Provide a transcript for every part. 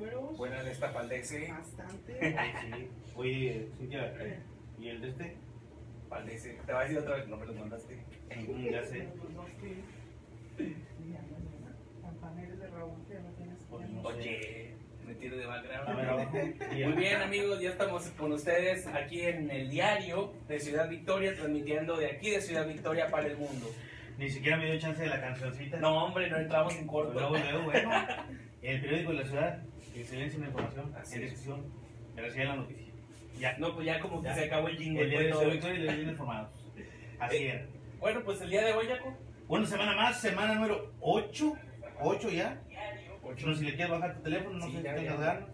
números. Buena de esta Paldese. Bastante. Sí. Oye, Cintia, ¿y el de este? Paldese. Te va a decir otra vez, no me los mandaste. Mm, ya sé. De Raúl que no tienes. Oye, me tiro de background. Muy bien amigos, ya estamos con ustedes aquí en el diario de Ciudad Victoria, transmitiendo de aquí de Ciudad Victoria para el mundo. Ni siquiera me dio chance de la cancioncita. No hombre, no entramos en Luego, corto. luego, bueno. El periódico de la ciudad, excelencia en la información, Así en discusión, veracidad en la noticia. Ya. No, pues ya como que Ya. se acabó el jingle. El día fue de bien informados. Así Eh. era. Bueno, pues el día de hoy, Jaco. Bueno, semana más, semana número 8. 8 ya. No, si le quieres bajar tu teléfono, no Sí, sé si tengas ganas.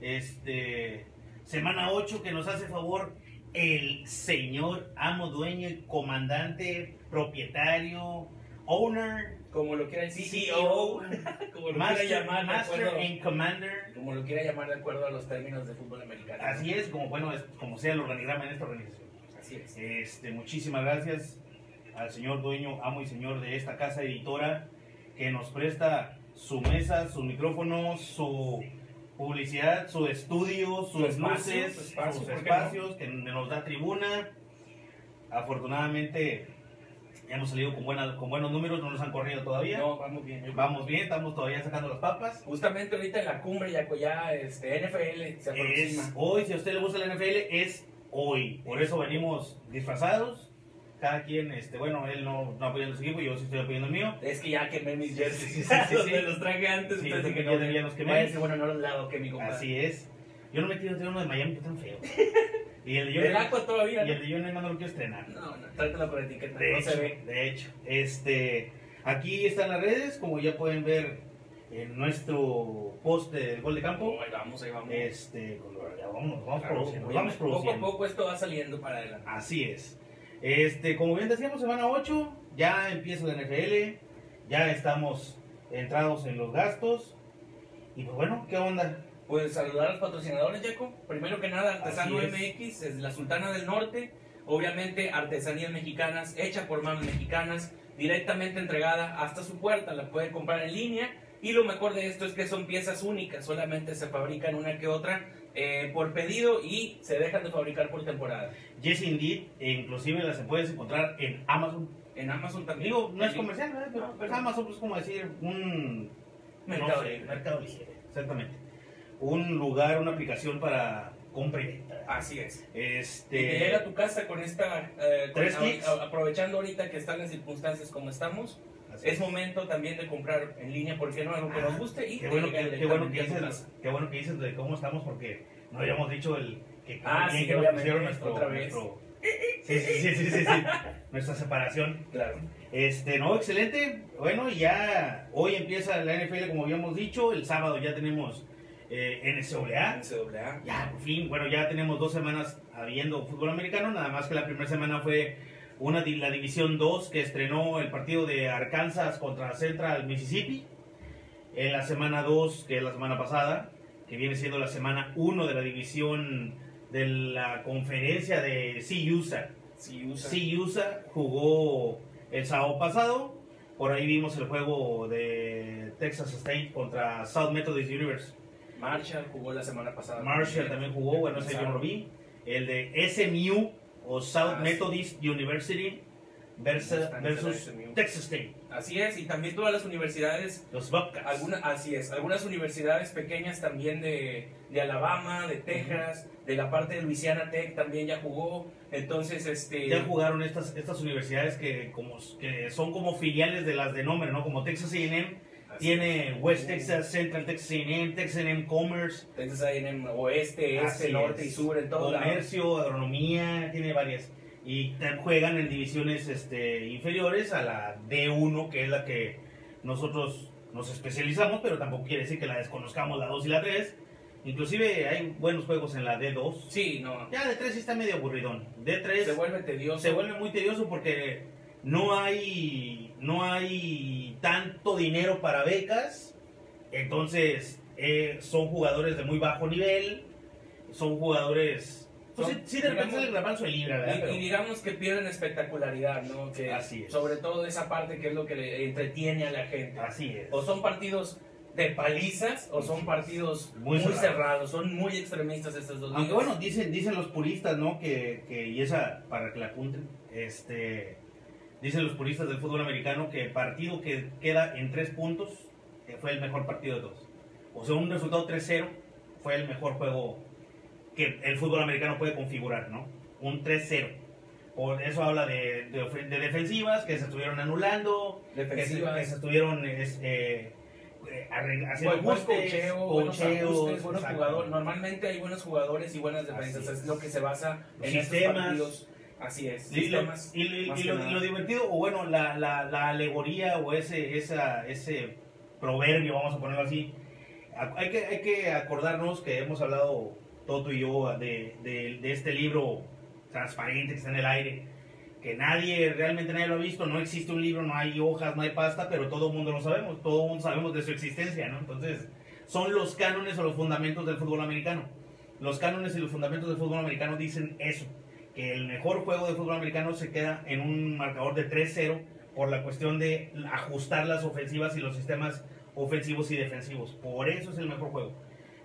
Este, semana 8 que nos hace favor el señor amo, dueño y comandante, propietario, owner, Como lo quiera decir, CEO, como lo master, quiera llamar, de master acuerdo, and commander. como lo quiera llamar de acuerdo a los términos de fútbol americano. Así es, como bueno, es, como sea el organigrama en esta organización. Así es. Este, muchísimas gracias al señor dueño, amo y señor de esta casa editora que nos presta su mesa, sus micrófonos, su publicidad, su estudio, sus Su luces, su espacio, sus ¿por qué espacios, que nos da tribuna. Afortunadamente hemos salido con, buena- con buenos números, no nos han corrido todavía. No, vamos bien. Vamos bien, estamos todavía sacando las papas. Justamente ahorita en la cumbre, Jaco, ya este, NFL se aproxima. Es hoy, si a usted le gusta la NFL, es hoy. Por eso venimos disfrazados. Cada quien, este, bueno, él no, no apoyando su equipo, yo sí estoy apoyando el mío. Es que ya quemé mis jerseys. sí, sí, sí. Me los traje antes. Sí, entonces que también ya los quemé. Bueno, no los lavo, que mi compadre. Así es. Yo no me quiero traer uno de Miami que tan feo. Y el de El John, Aqua todavía. y el de John Neyman no lo quiero estrenar. No, no, tráetelo con etiqueta. De no hecho, se ve. de hecho, este, aquí están las redes, como ya pueden ver en nuestro post del gol de campo. Ahí vamos, ahí vamos. Este, ya vamos, vamos Claro, produciendo, vamos poco a poco esto va saliendo para adelante. Así es. Este, como bien decíamos, semana 8, ya empieza la NFL, ya estamos entrados en los gastos. Y pues bueno, ¿qué onda? Pues saludar a los patrocinadores, Jaco. Primero que nada, Artesano. MX, es la Sultana del Norte. Obviamente, artesanías mexicanas, hecha por manos mexicanas, directamente entregada hasta su puerta. La puede comprar en línea. Y lo mejor de esto es que son piezas únicas, solamente se fabrican una que otra eh, por pedido y se dejan de fabricar por temporada. Yes Indeed, e inclusive las puedes encontrar en Amazon. En Amazon también. Digo, no es comercial, ¿verdad? Pero, pero- Amazon es como decir un... Mercado no sé. Mercado exactamente. Un lugar, una aplicación para compra y venta. Así es. Este... Y te llega a tu casa con esta, eh, con- Tres a- a- aprovechando ahorita que están las circunstancias como estamos, así es momento también de comprar en línea, ¿por qué no? Algo que nos guste y Qué bueno, que, qué bueno que dices, casa. qué bueno que dices de cómo estamos porque no habíamos dicho el que Ah, sí, que nos pusieron nuestro, otra vez. nuestro- sí, sí, sí, sí, sí, nuestra separación. Claro. Este, no, excelente. Bueno, ya hoy empieza la NFL como habíamos dicho, el sábado ya tenemos eh, NCAA. NCAA. Ya, por fin, bueno, ya tenemos dos semanas habiendo fútbol americano, nada más que la primera semana fue una la División 2 que estrenó el partido de Arkansas contra Central Mississippi. En la semana 2, que es la semana pasada, que viene siendo la semana 1 de la división de la conferencia de CUSA. Sí, usa. CUSA jugó el sábado pasado, por ahí vimos el juego de Texas State contra South Methodist University. Marshall jugó la semana pasada. Marshall también jugó, bueno, ese yo no lo vi. El de SMU o South Ah, sí. Methodist University versus. Texas State, Así es, y también todas las universidades, los Bobcats. alguna, así es, algunas universidades pequeñas también de, de Alabama, de Texas, de la parte de Louisiana Tech también ya jugó. Entonces, este. Ya jugaron estas, estas universidades que, como, que son como filiales de las de nombre, ¿no? Como Texas A&M, tiene es. West Texas, Central Texas A&M, Texas A&M Commerce, Texas A&M oeste, este, norte y sur, en todo. Comercio, agronomía, tiene varias. Y juegan en divisiones este, inferiores a la D1, que es la que nosotros nos especializamos, pero tampoco quiere decir que la desconozcamos la 2 y la 3. Inclusive hay buenos juegos en la D2. Sí, no. Ya D3 sí está medio aburridón. D3 Se vuelve tedioso. se vuelve muy tedioso porque no hay no hay tanto dinero para becas entonces eh, son jugadores de muy bajo nivel son jugadores pues Son, sí, sí, de digamos, el libra ¿verdad? Y, Pero- y digamos que pierden espectacularidad, ¿no? Que Así es. Sobre todo esa parte que es lo que le entretiene a la gente. así es O son partidos de palizas o son partidos Muy muy, cerrados. cerrados. Son muy extremistas estas dos Aunque bueno, dicen, dicen los puristas, ¿no? Que, que, y esa, para que la apunten, este, dicen los puristas del fútbol americano que el partido que queda en tres puntos eh, fue el mejor partido de todos. O sea, un resultado 3-0 fue el mejor juego que el fútbol americano puede configurar, ¿no? Un 3-0. Por eso habla de, de, de defensivas que se estuvieron anulando, que se, Defensivas. que se estuvieron este, eh, haciendo Buen, cocheo, buenos ajustes, buenos jugadores. Normalmente hay buenos jugadores y buenas defensas. Es. es. lo que se basa en estos sistemas. partidos. Así es. Y lo, y lo- y más lo- y nada. lo divertido, o bueno, la, la, la alegoría o ese, esa, ese proverbio, vamos a ponerlo así, hay que, hay que acordarnos que hemos hablado Toto y yo de, de, de este libro transparente que está en el aire, que nadie, realmente nadie lo ha visto, no existe un libro, no hay hojas, no hay pasta, pero todo el mundo lo sabemos, todo el mundo sabemos de su existencia, ¿no? Entonces, son los cánones o los fundamentos del fútbol americano. Los cánones y los fundamentos del fútbol americano dicen eso, que el mejor juego de fútbol americano se queda en un marcador de 3-0 por la cuestión de ajustar las ofensivas y los sistemas ofensivos y defensivos. Por eso es el mejor juego.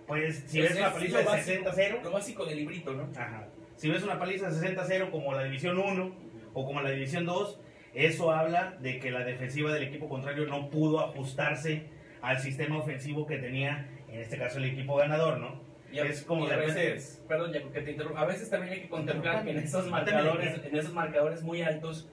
Pues si Es- ves una paliza de básico- 60-0, Lo básico del librito, ¿no? Ajá. Si ves una paliza de 60-0 como la División 1 o como la División 2, eso habla de que la defensiva del equipo contrario no pudo ajustarse al sistema ofensivo que tenía, en este caso, el equipo ganador, ¿no? Y a, Es como y a veces, perdón, Jaco, que te interrumpa, a veces también hay que contemplar que en esos marcadores, en esos marcadores muy altos,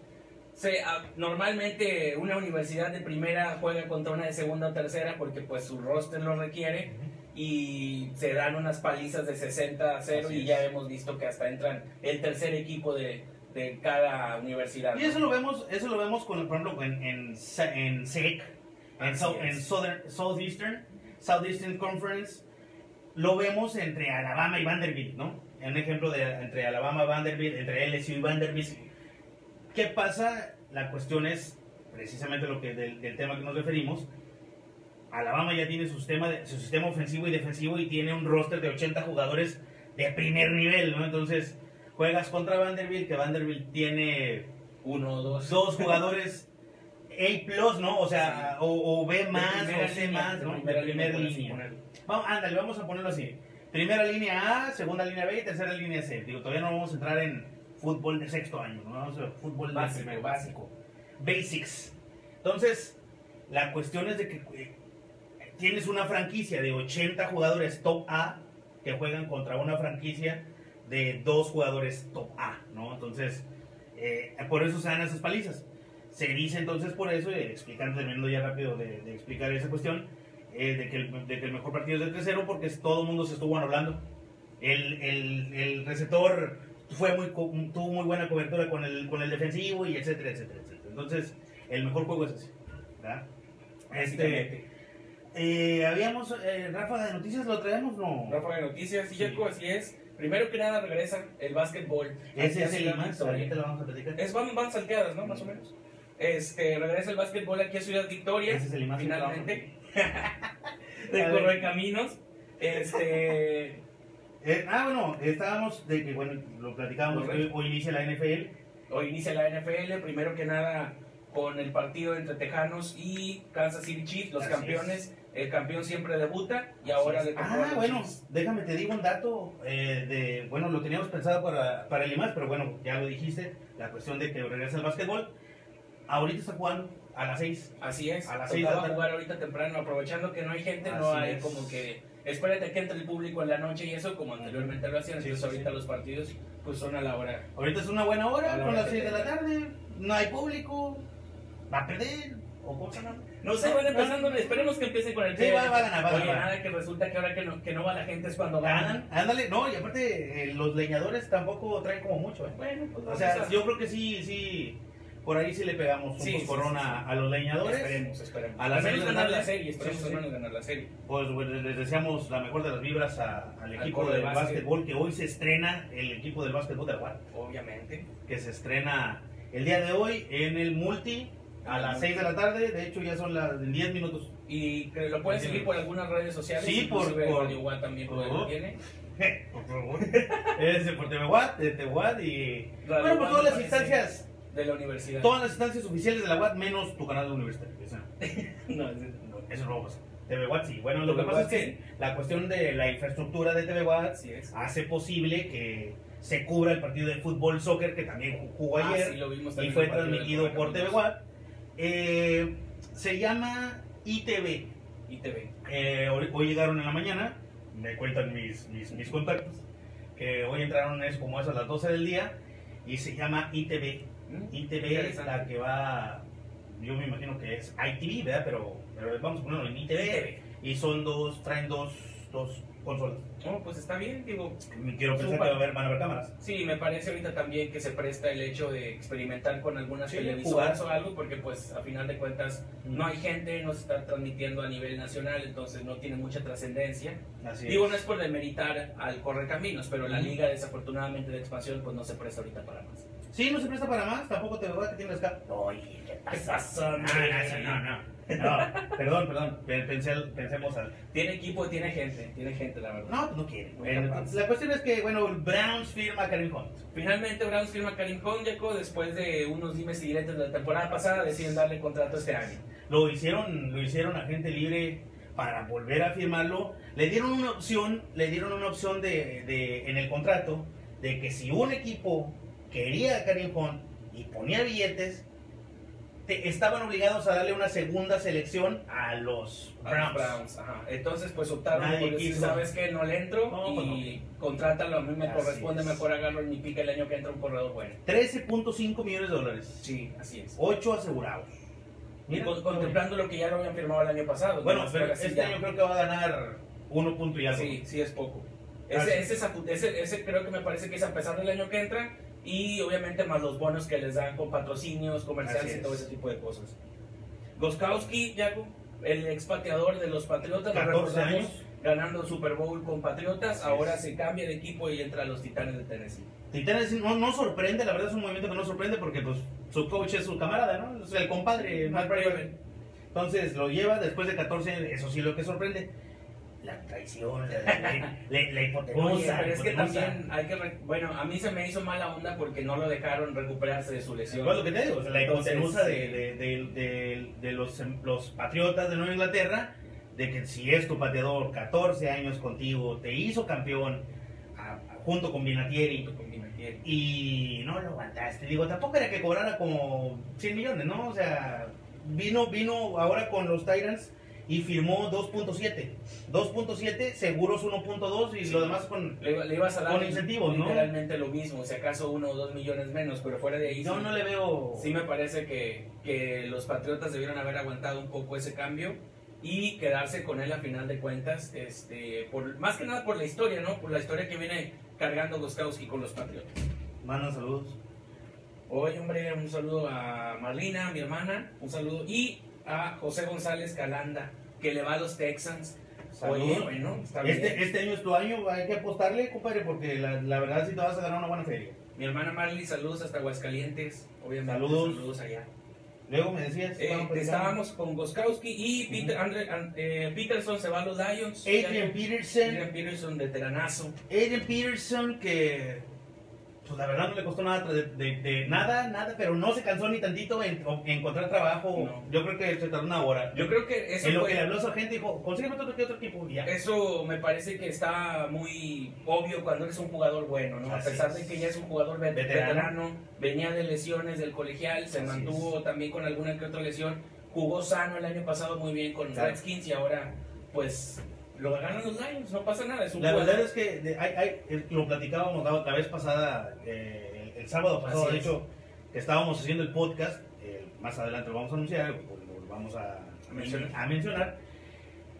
se, ah, normalmente una universidad de primera juega contra una de segunda o tercera porque pues su roster lo requiere y se dan unas palizas de 60 a 0 Así y es. ya hemos visto que hasta entran el tercer equipo de, de cada universidad. Y eso lo vemos, eso lo vemos con, por ejemplo, en, en, en SEC, en, South- en Southern, Southeastern, Southeastern Conference, lo vemos entre Alabama y Vanderbilt, ¿no? Un ejemplo de entre Alabama y Vanderbilt, entre LSU y Vanderbilt. ¿Qué pasa? La cuestión es precisamente lo que del, del tema que nos referimos. Alabama ya tiene su sistema, de- su sistema ofensivo y defensivo y tiene un roster de 80 jugadores de primer nivel, ¿no? Entonces, juegas contra Vanderbilt, que Vanderbilt tiene Uno dos. dos jugadores A+, ¿no? O sea, o, o B más, o C línea, más, ¿no? De primera primera línea. ponerlo. Vamos, ándale, vamos a ponerlo así. Primera línea A, segunda línea B y tercera línea C. Digo, todavía no vamos a entrar en fútbol de sexto año, ¿no? Vamos a fútbol de Básico, primero, básico. Basics. Entonces, la cuestión es de que eh, tienes una franquicia de 80 jugadores top A que juegan contra una franquicia de dos jugadores top A, ¿no? Entonces, eh, por eso se dan esas palizas. Se dice entonces por eso, eh, explicando, terminando ya rápido de, de explicar esa cuestión, eh, de, que el, de que el mejor partido es de 3-0 porque todo el mundo se estuvo anulando. El, el, el receptor fue muy, tuvo muy buena cobertura con el, con el defensivo y etcétera, etcétera, etcétera. Entonces, el mejor juego es ese. ¿verdad? Este, eh, habíamos, eh, Rafa, de noticias lo traemos, no. Rafa de Noticias, Sí. Jaco, así es. Primero que nada regresa el básquetbol. Ese es el Victoria. ahorita lo vamos a platicar. Es, van, van salteadas, ¿no? Más o menos. Este, regresa el básquetbol aquí a Ciudad Victoria. Ese es el finalmente. De ver. Corre Caminos. Este. Eh, ah, bueno, estábamos de que, bueno, lo platicábamos, hoy, inicia la NFL. Hoy inicia la NFL, primero que nada con el partido entre Tejanos y Kansas City Chiefs, los Así campeones. El campeón siempre debuta y ahora a Ah, bueno, Chiefs. déjame te digo un dato eh, de, bueno, lo teníamos pensado para, para el IMAX, pero bueno, ya lo dijiste, la cuestión de que regresa el básquetbol. Ahorita está jugando a las 6. Así es, A las seis de tocaba la tarde. jugar ahorita temprano, aprovechando que no hay gente, no Así hay es. como que espérate que entre el público en la noche y eso como anteriormente lo hacían, Sí, entonces ahorita sí. los partidos pues son a la hora. Ahorita es una buena hora, A con las que 6 de la tarde, no hay público, va a perder, o se llama. No sé, van empezando, esperemos que empiecen con el Sí, va- va a ganar, va a ganar. nada que resulta que ahora que no, que no va la gente es cuando ganan. Ándale, no, y aparte eh, los leñadores tampoco traen como mucho, ¿eh? Bueno, pues O sea, a- yo creo que sí, sí, por ahí sí le pegamos un Sí, corona sí, a los leñadores. Esperemos, esperemos. A Al de la ganar la serie, esperemos al ganar la serie. Pues bueno, les deseamos la mejor de las vibras a- al equipo de del básquet. básquetbol, que hoy se estrena el equipo del básquetbol de UAT, Obviamente. que se estrena el día de hoy en el Multi a las 6 de la tarde, de hecho ya son las en 10 minutos. Y que lo pueden seguir por algunas redes sociales. Sí, por- por- Guat también por por- tiene. por favor. es de por TV Watt, de TV Watt y... Bueno, por todas las instancias, De la universidad. todas las instancias oficiales de la UAT menos tu canal de universitario. Eso, No, es- no. eso no va a pasar. TV Watt sí. Bueno, lo TV que pasa Watt, es que la cuestión de la infraestructura de TV Watt hace posible que se cubra el partido de fútbol soccer que también jugó Ah, ayer sí, lo vimos y fue transmitido por TV. Watt. Eh, se llama ITV. ITV. Eh, hoy, hoy llegaron en la mañana, me cuentan mis, mis, mis contactos, que hoy entraron es como es a las 12 del día y se llama ITV. ITV es la que va, yo me imagino que es ITV, ¿verdad? Pero, pero vamos a ponerlo en ITV. Y son dos, traen dos, dos consolas. No, pues está bien, digo. Quiero pensar que va a haber, van a haber cámaras. Sí, me parece ahorita también que se presta el hecho de experimentar con algunas Sí, televisoras jugar. o algo, porque pues a final de cuentas no hay gente, no se está transmitiendo a nivel nacional, entonces no tiene mucha trascendencia. Digo, no es por demeritar al Correcaminos, pero la liga desafortunadamente de expansión pues no se presta ahorita para más. Sí, no se presta para más, tampoco te voy a que tienes acá. Oye, ¿qué pasó, No, no, no, no. No, perdón, perdón. Pensé, pensemos al. Tiene equipo, tiene gente, tiene gente la verdad. No, pues no quiere. Bueno, entonces, la cuestión es que, bueno, el Browns firma a Karim Hunt. Finalmente Browns firma a Karim Jaco después de unos dimes y diretes de la temporada pasada, deciden darle contrato este año. Lo hicieron, lo hicieron agente libre para volver a firmarlo. Le dieron una opción, le dieron una opción de, de- en el contrato de que si un equipo quería a Hunt y ponía billetes, te- estaban obligados a darle una segunda selección a los A los Browns. Browns, ajá. Entonces, pues optaron Nadie por decir. ¿sabes qué? No le entro No, pues y contrátalo, a mí me Así corresponde, es. mejor agarro en mi pica el año que entra un corredor bueno. 13.5 millones de dólares. Sí, así es. 8 asegurados. Y Mira, con- contemplando lo que ya lo habían firmado el año pasado. Bueno, nomás pero este ya- año creo que va a ganar 1 punto y algo. Sí, sí es poco. Ese, ese, ese, ese creo que me parece que es a pesar del año que entra y obviamente más los bonos que les dan con patrocinios, comerciales y todo es. ese tipo de cosas. Goskowski, Jaco, el expateador de los Patriotas, lo 14 recordamos, años. ganando el Super Bowl con Patriotas, Así ahora es. se cambia de equipo y entra a los Titanes de Tennessee. Titanes no, no sorprende, la verdad es un movimiento que no sorprende porque pues su coach es su camarada, ¿no? Es el compadre, Matt. Entonces lo lleva después de 14 años, eso sí lo que sorprende. La traición, la, la, la, la hipotenusa. Oye, pero es que también hay que... re- Bueno, a mí se me hizo mala onda porque no lo dejaron recuperarse de su lesión. Pues lo que te digo, o sea, la hipotenusa de, de, de, los, los patriotas de Nueva Inglaterra, de que si es tu pateador, 14 años contigo, te hizo campeón a- a- junto con Vinatieri. y no lo aguantaste. Digo, tampoco era que cobrara como 100 millones, ¿no? O sea, vino, vino ahora con los Tyrants y firmó 2.7. 2.7, seguros 1.2 y Sí. lo demás con... Le, le ibas a dar Con incentivos, ¿no? literalmente lo mismo, si acaso uno o dos millones menos, pero fuera de ahí Yo sí, no le veo... sí me parece que, que los Patriotas debieron haber aguantado un poco ese cambio y quedarse con él a final de cuentas, este, por, más que nada por la historia, ¿no? Por la historia que viene cargando Goskowski con los Patriotas. Mandan saludos. Hoy, hombre, un saludo a Marlina, mi hermana, un saludo, y a José González Calanda, que le va a los Texans. Oye, Saludos. bueno, está bien. Este, este año es tu año, hay que apostarle, compadre, porque la, la verdad sí te vas a ganar una buena feria. Mi hermana Marley, saludos hasta Aguascalientes, obviamente. Saludos. Saludos allá. Luego me decías... Eh, platicando. estábamos con Goskowski y Peter, Andre- An- eh, Peterson se va a los Lions. Adrian Peterson. Adrian Peterson, veteranazo. Adrian Peterson que pues la verdad no le costó nada de, de- de- nada, nada, pero no se cansó ni tantito en, en encontrar trabajo. No. Yo creo que se tardó una hora. Yo creo que eso en lo fue- que le habló su gente dijo, consígueme otro, otro equipo ya. Eso me parece que está muy obvio cuando eres un jugador bueno, ¿no? Así a pesar es. de que ya es un jugador vet- Veterano. veterano, venía de lesiones del colegial, se Así mantuvo también con alguna que otra lesión, jugó sano el año pasado muy bien con. Redskins y ahora pues lo ganan los Lions, no pasa nada, es un La jugador. verdad es que de- hay- hay- lo platicábamos la, la vez pasada, eh, el, el sábado pasado, Así de hecho, que estábamos haciendo el podcast, eh, más adelante lo vamos a anunciar, lo, lo vamos a, A mencionar. a mencionar,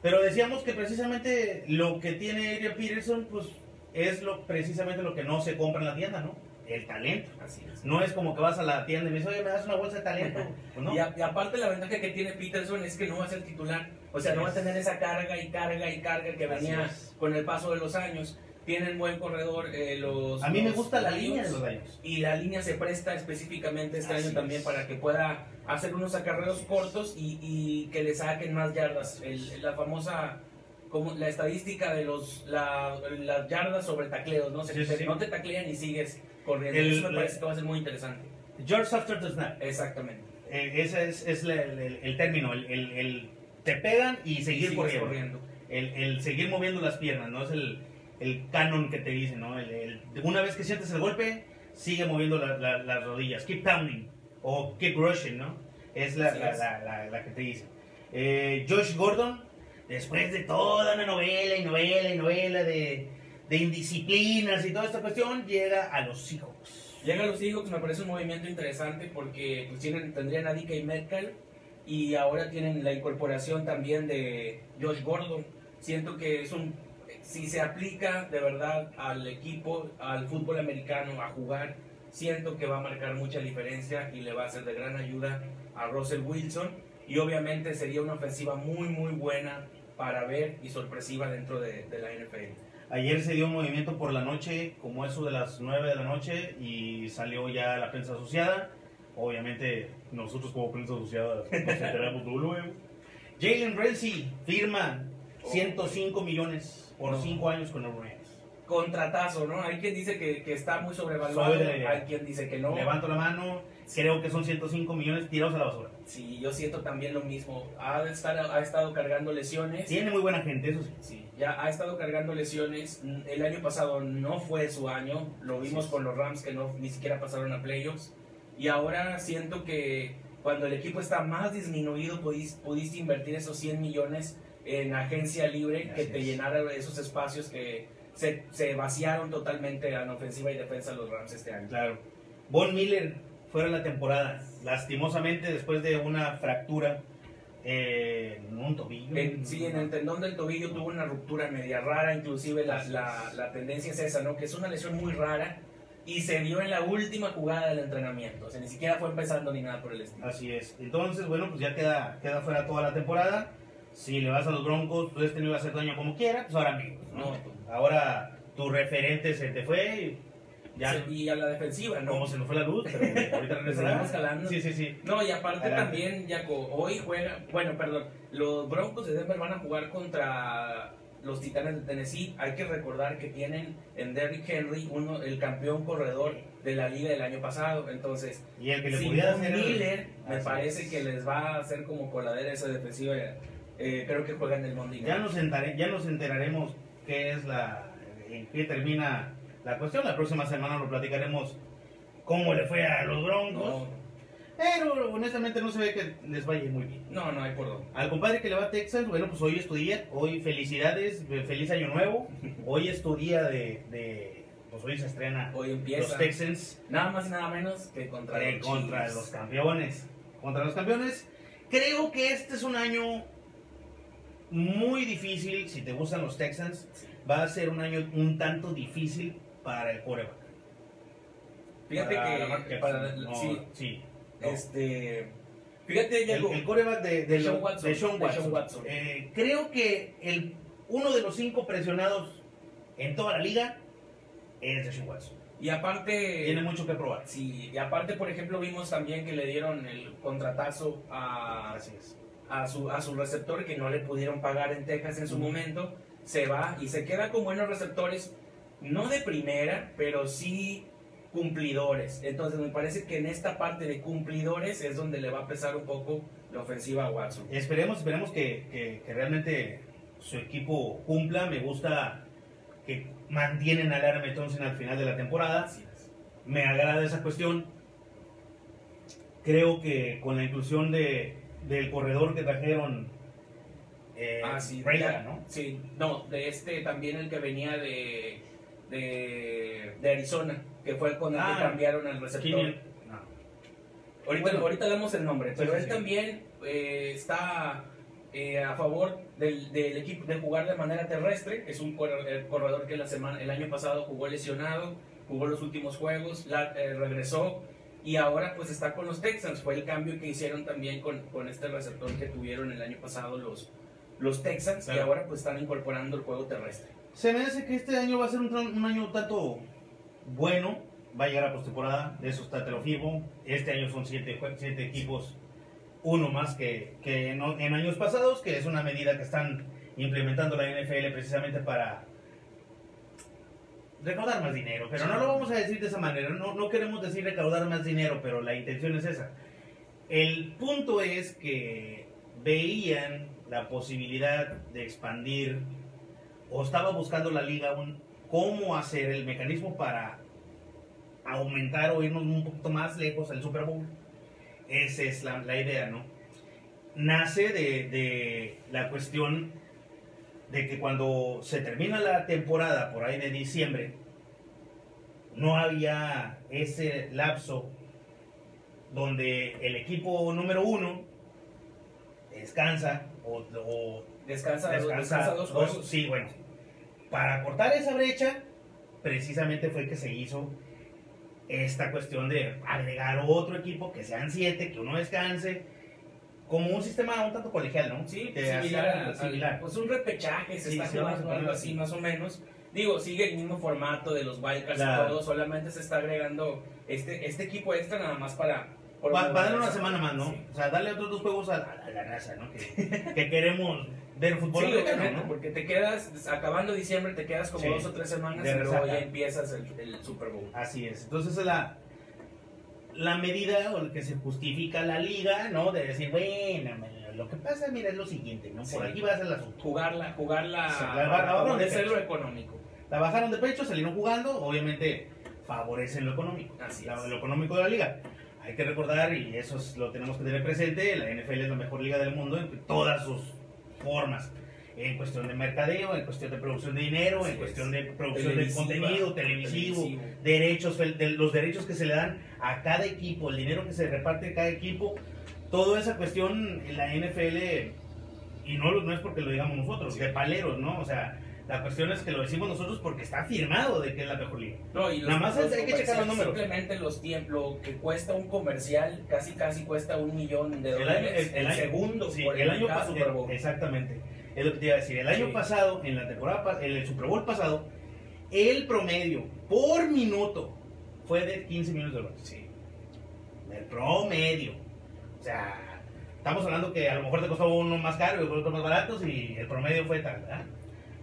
pero decíamos que precisamente lo que tiene Adrian Peterson, pues es lo, precisamente lo que no se compra en la tienda, ¿no? El talento. Así es. No es como que vas a la tienda y me dices, oye, me das una bolsa de talento. Pues no. Y, a- y aparte la ventaja que tiene Peterson es que no va a ser titular. O sea, no va a tener esa carga y carga y carga que venía con el paso de los años. Tienen buen corredor eh, los... A mí me gusta la línea de los Lions. Y la línea se presta específicamente este Así año también es. para que pueda hacer unos acarreos cortos y, y que le saquen más yardas. El- la famosa, como la estadística de los la- las yardas sobre tacleos, ¿no? Se- Sí, te- sí. no te taclean y sigues corriendo. El- Eso me parece que va a ser muy interesante. George after the snap. Exactamente. Eh, ese es, es la- el, el- término, el te pegan y Y seguir sigues corriendo. corriendo. El, el seguir moviendo las piernas, ¿no? Es el, el canon que te dicen, ¿no? El- una vez que sientes el golpe, sigue moviendo la- la- las rodillas. Keep pounding o keep rushing, ¿no? Es la, la, es. la- la- la que te dicen. Eh, Josh Gordon, después de toda una novela y novela y novela de, de indisciplinas y toda esta cuestión, llega a los Seahawks. Llega a los Seahawks, me parece un movimiento interesante porque pues, tienen, tendrían a DK Metcalf y ahora tienen la incorporación también de Josh Gordon. Siento que es un. Si se aplica de verdad al equipo, al fútbol americano, a jugar, siento que va a marcar mucha diferencia y le va a ser de gran ayuda a Russell Wilson. Y obviamente sería una ofensiva muy, muy buena para ver y sorpresiva dentro de, de la NFL. Ayer se dio un movimiento por la noche, como eso de las 9 de la noche, y salió ya la prensa asociada. Obviamente, nosotros como prensa asociada nos enteramos todo luego. Jalen Ramsey firma 105 millones por No. 5 años con los Rams. Contratazo, ¿no? Hay quien dice que, que está muy sobrevaluado, de hay quien dice que no. Levanto la mano, creo que son 105 millones tirados a la basura. Sí, yo siento también lo mismo. Ha, de estar- ha estado cargando lesiones. Tiene muy buena gente, eso sí. Sí, ya ha estado cargando lesiones. El año pasado no fue su año. Lo vimos es. con los Rams que no ni siquiera pasaron a playoffs. Y ahora siento que cuando el equipo está más disminuido, pudiste, pudiste invertir esos 100 millones en agencia libre que te es. llenara esos espacios que se, se vaciaron totalmente en ofensiva y defensa los Rams este año. Claro. Von Miller fuera la temporada, lastimosamente después de una fractura eh, en un tobillo. En- sí, en el tendón del tobillo tuvo una ruptura media rara, inclusive la, la, la tendencia es esa, ¿no? Que es una lesión muy rara y se dio en la última jugada del entrenamiento, o sea, ni siquiera fue empezando ni nada por el estilo. Así es. Entonces, bueno, pues ya queda, queda fuera toda la temporada. Si le vas a los Broncos, pues este no iba a hacer daño como quiera, pues ahora amigos, ¿no? No, Ahora tu referente se te fue y ya y a la defensiva, ¿no? como se nos fue la luz, pero ahorita jalando. Sí, sí, sí. No, y aparte Adelante. también, Jaco, hoy juega, bueno, perdón, los Broncos de Denver van a jugar contra los Titanes de Tennessee. Hay que recordar que tienen en Derrick Henry uno, el campeón corredor de la liga del año pasado. Entonces, Y el que le Sin hacer... Miller, me Así parece que les va a hacer como coladera esa defensiva. Eh, creo que juegan el Monday Ya nos, entare- ya nos enteraremos qué es la... en qué termina la cuestión. La próxima semana lo platicaremos cómo le fue a los Broncos. No, Pero honestamente no se ve que les vaya muy bien. no, no hay por dónde. Al compadre que le va a Texas, bueno, pues hoy es tu día, hoy felicidades, eh, feliz año nuevo, hoy es tu día de, de- pues hoy se estrena Hoy los empieza Texans nada más y nada menos que contra, eh, los, contra Chiefs. los campeones, contra los campeones. Creo que este es un año muy difícil, si te gustan los Texans, Sí. va a ser un año un tanto difícil para el coreback. Fíjate Para que para, No, sí, sí, no. este, fíjate el, el coreback de, de, Sean Watson, de Sean de Watson. Sean Watson. Eh, creo que el, uno de los cinco presionados en toda la liga es de Sean Watson. y aparte Tiene mucho que probar. Sí, y aparte, por ejemplo, vimos también que le dieron el contratazo a, a, su, a su receptor que no le pudieron pagar en Texas en su momento. Se va y se queda con buenos receptores, no de primera, pero sí cumplidores. Entonces, me parece que en esta parte de cumplidores es donde le va a pesar un poco la ofensiva a Watson. Esperemos, esperemos que, que- que realmente su equipo cumpla. Me gusta que mantienen a Larry Thompson al final de la temporada. Me agrada esa cuestión. Creo que con la inclusión de, del corredor que trajeron, eh, Ah, sí, ¿no? Sí, no, de este también el que venía de, de, de Arizona, que fue con el Ah, que cambiaron al receptor. No. Ahorita, Bueno. ahorita damos el nombre, pero sí, él sí. también eh, está eh, a favor del, del equipo de jugar de manera terrestre. Es un corre- el corredor que la semana, el año pasado jugó lesionado, jugó los últimos juegos, la- eh, regresó y ahora pues está con los Texans. Fue el cambio que hicieron también con, con este receptor que tuvieron el año pasado los, los Texans y Claro. ahora pues están incorporando el juego terrestre. Se me hace que este año va a ser un, un año tanto bueno. Va a llegar a postemporada, de eso está te lo firmo. Este año son siete, equipos, uno más que, que en años pasados, que es una medida que están implementando la NFL precisamente para recaudar más dinero. Pero no lo vamos a decir de esa manera, no, no queremos decir recaudar más dinero, pero la intención es esa. El punto es que veían la posibilidad de expandir o estaba buscando la liga un, cómo hacer el mecanismo para aumentar o irnos un poquito más lejos al Super Bowl. Esa es la, la idea, ¿no? Nace de, de la cuestión de que cuando se termina la temporada, por ahí de diciembre, no había ese lapso donde el equipo número uno descansa o, o Descansa, descansa, descansa dos dos- sí, bueno. Para cortar esa brecha, precisamente fue que se hizo esta cuestión de agregar otro equipo, que sean siete, que uno descanse, como un sistema un tanto colegial, ¿no? Sí, Que similar, al- similar. Pues un repechaje se Sí, está a jugando, algo así más o menos. Digo, sigue el mismo formato de los wildcards Claro. y todo, solamente se está agregando este, este equipo extra nada más para... por Va, va a darle una semana más, ¿no? Sí. O sea, darle otros dos juegos a, a la raza, ¿no? Que, que queremos ver fútbol Sí, americano, ¿no? porque te quedas, acabando diciembre, te quedas como Sí. dos o tres semanas y luego ya empiezas el, el Super Bowl. Así es. Entonces es la, la medida o lo que se justifica la liga, ¿no? De decir, bueno, lo que pasa, mira, es lo siguiente, ¿no? Por aquí va a el asunto. Jugarla, jugarla, Sí, la barra- la barra de lo económico. La bajaron de pecho, salieron jugando, obviamente favorecen lo económico, Así la- es. lo económico de la liga. Hay que recordar, y eso es- lo tenemos que tener presente, la NFL es la mejor liga del mundo en todas sus formas. En cuestión de mercadeo, en cuestión de producción de dinero, Así en es. cuestión de producción Televisiva, de contenido televisivo, televisivo. derechos, los derechos que se le dan a cada equipo, el dinero que se reparte a cada equipo, toda esa cuestión en la NFL, y no, no es porque lo digamos nosotros, Sí. de paleros, ¿no? O sea, la cuestión es que lo decimos nosotros porque está firmado de que es la mejor liga. No, y los, Nada más hay- los hay que checar los números. Simplemente los tiempos, que cuesta un comercial, casi casi cuesta un millón de El dólares. año, el, segundo sí, por el año pasado, exactamente, es lo que te iba a decir. El año Sí. pasado, en la temporada, en el Super Bowl pasado, el promedio por minuto fue de 15 millones de dólares. Sí. El promedio. O sea, estamos hablando que a lo mejor te costó uno más caro y otro más baratos y el promedio fue tal, ¿verdad?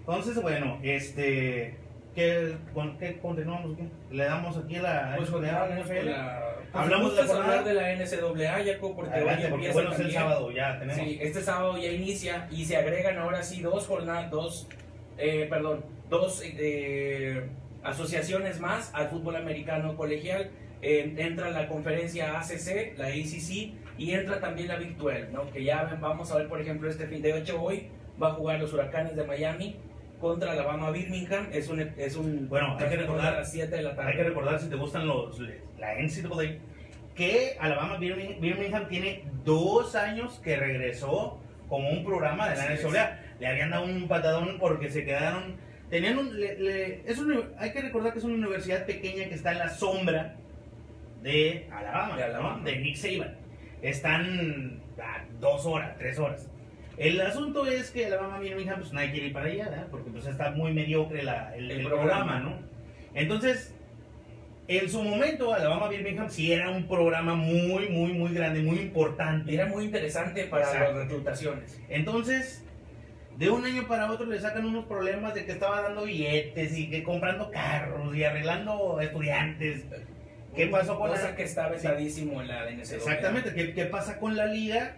Entonces, bueno, este. ¿Qué, con, ¿qué continuamos? qué? ¿Le damos aquí la Pues de NFL? con la- pues, Hablamos de la hablar de la NCAA, Jaco, porque Adelante, hoy porque empieza bueno, es el sábado, ya tenemos. Sí, este sábado ya inicia y se agregan ahora sí dos jornadas, dos, eh, perdón, dos eh, asociaciones más al fútbol americano colegial. Eh, entra la conferencia ACC, la ACC, y entra también la Big 12, ¿no? Que ya vamos a ver, por ejemplo, este fin de hecho hoy va a jugar los Huracanes de Miami contra Alabama Birmingham. Es un, es un Bueno, hay que recordar- a las 7 de la tarde. Hay que recordar, si te gustan los, la NCAA, que Alabama Birmingham, Birmingham tiene dos años que regresó como un programa de la es. NCAA. Le habían dado un patadón porque se quedaron. Tenían un, le- le- es una- hay que recordar que es una universidad pequeña que está en la sombra de Alabama, De ¿no? Alabama. de Nick Saban. Están a dos horas, tres horas. El asunto es que Alabama Birmingham, pues nadie quiere ir para allá, ¿verdad? Porque pues está muy mediocre la- el, El el programa. programa, ¿no? Entonces, en su momento, Alabama Birmingham sí era un programa muy, muy, muy grande, muy importante. Era muy interesante para Exacto. las reclutaciones. Entonces, de un año para otro le sacan unos problemas de que estaba dando billetes y que comprando carros y arreglando estudiantes. ¿Qué pasó con Cosa la- que está vetadísimo en la NCAA. Exactamente, ¿qué, qué pasa con la liga?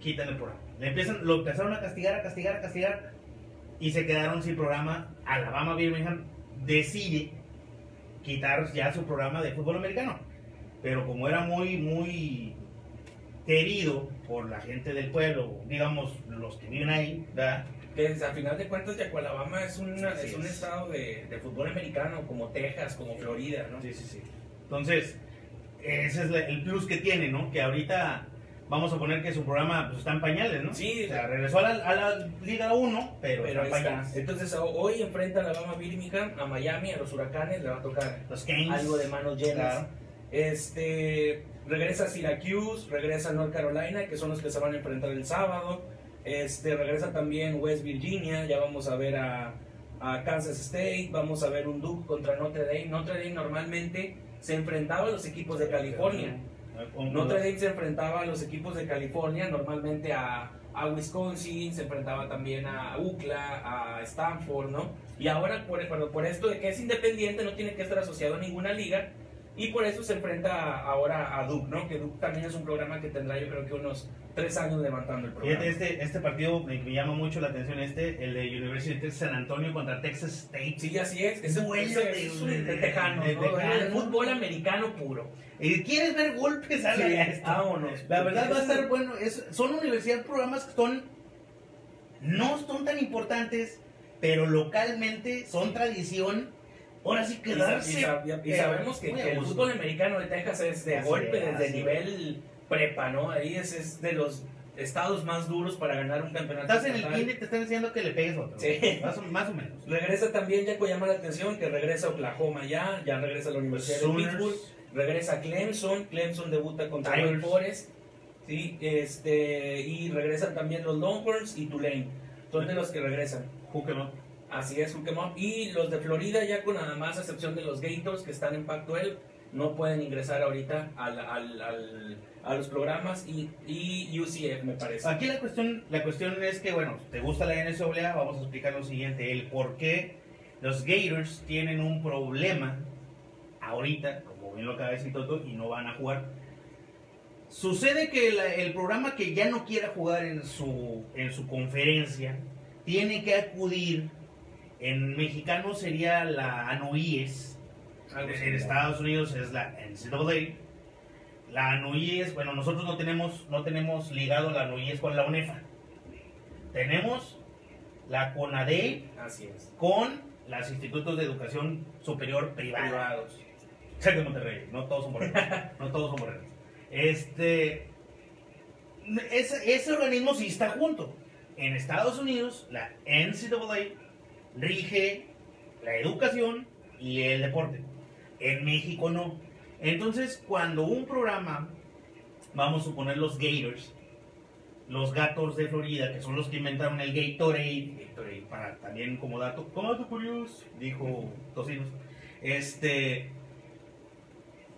Quitan el programa. Le empiezan, lo empezaron a castigar, a castigar, a castigar y se quedaron sin programa. Alabama Birmingham decide quitar ya su programa de fútbol americano. Pero como era muy, muy querido por la gente del pueblo, digamos, los que viven ahí, ¿verdad? Que es, a final de cuentas, Yaco, Alabama es, una- Así es un es. estado de, de fútbol americano, como Texas, como Florida, ¿no? Sí, sí, sí. Entonces, ese es el plus que tiene, ¿no? Que ahorita vamos a poner que su programa pues, está en pañales, ¿no? Sí, O sea, regresó a la, a la Liga 1, pero, está en está. pañales. Entonces, ho- hoy enfrenta a Alabama Birmingham, a Miami, a los Huracanes, le va a tocar Los algo de manos llenas. Claro. Este, regresa Syracuse, regresa North Carolina, que son los que se van a enfrentar el sábado. Este, regresa también West Virginia, ya vamos a ver a, a Kansas State, vamos a ver un Duke contra Notre Dame. Notre Dame normalmente se enfrentaba a los equipos de California. Notre Dame se enfrentaba a los equipos de California, normalmente a, a Wisconsin, se enfrentaba también a UCLA, a Stanford, ¿no? Y ahora, por, por, por esto de que es independiente, no tiene que estar asociado a ninguna liga, Y por eso se enfrenta ahora a Duke, ¿no? Que Duke también es un programa que tendrá yo creo que unos tres años levantando el programa. Este, este partido me, me llama mucho la atención, este, el de University of Texas San Antonio contra Texas State. Sí, así es. Es, Duelo de- un de- de tejano, de ¿no? tejano. El fútbol americano puro. ¿Y ¿Quieres ver golpes? Sí, a esto. vámonos. La verdad va a estar bueno. Es, son universidades, programas que son, no son tan importantes, pero localmente son tradición. Ahora sí quedarse. y sabemos que, que el fútbol americano de Texas es de golpe es, desde nivel prepa, ¿no? Ahí es, es de los estados más duros para ganar un campeonato. Estás en el kinder y te están diciendo que le pegues otro. Sí. Más, o, más o menos. Regresa también, Jaco, llama la atención que regresa a Oklahoma ya, ya regresa a la Universidad de. Pittsburgh, regresa Clemson, Clemson debuta contra Tigers. Forest, ¿sí? este, y regresan también los Longhorns y Tulane, son de los que regresan. Pokémon. Así es, Pokémon. Y los de Florida ya con nada más, a excepción de los Gators que están en Pac-12, no pueden ingresar ahorita a los programas y, UCF me parece. Aquí la cuestión, la cuestión es que, bueno, te gusta la NCAA, vamos a explicar lo siguiente, el por qué los Gators tienen un problema ahorita, como bien lo acaba de decir y no van a jugar. Sucede que la- el programa que ya no quiera jugar en su, en su conferencia, tiene que acudir, en mexicano sería la ANOIES, en similar. Estados Unidos es la NCAA. La ANUIES, bueno, nosotros no tenemos, no tenemos ligado la ANUIES con la UNEFA. Tenemos la CONADE Así es. con los institutos de educación superior. Privados. De Monterrey, no todos son morenos. no todos son. Este. Ese, ese organismo sí está junto. En Estados Unidos, la NCAA rige la educación y el deporte. En México no. Entonces, cuando un programa, vamos a suponer los Gators, los gatos de Florida, que son los que inventaron el Gatorade, Gatorade, para también como dato, como curioso, dijo Tocinos, este,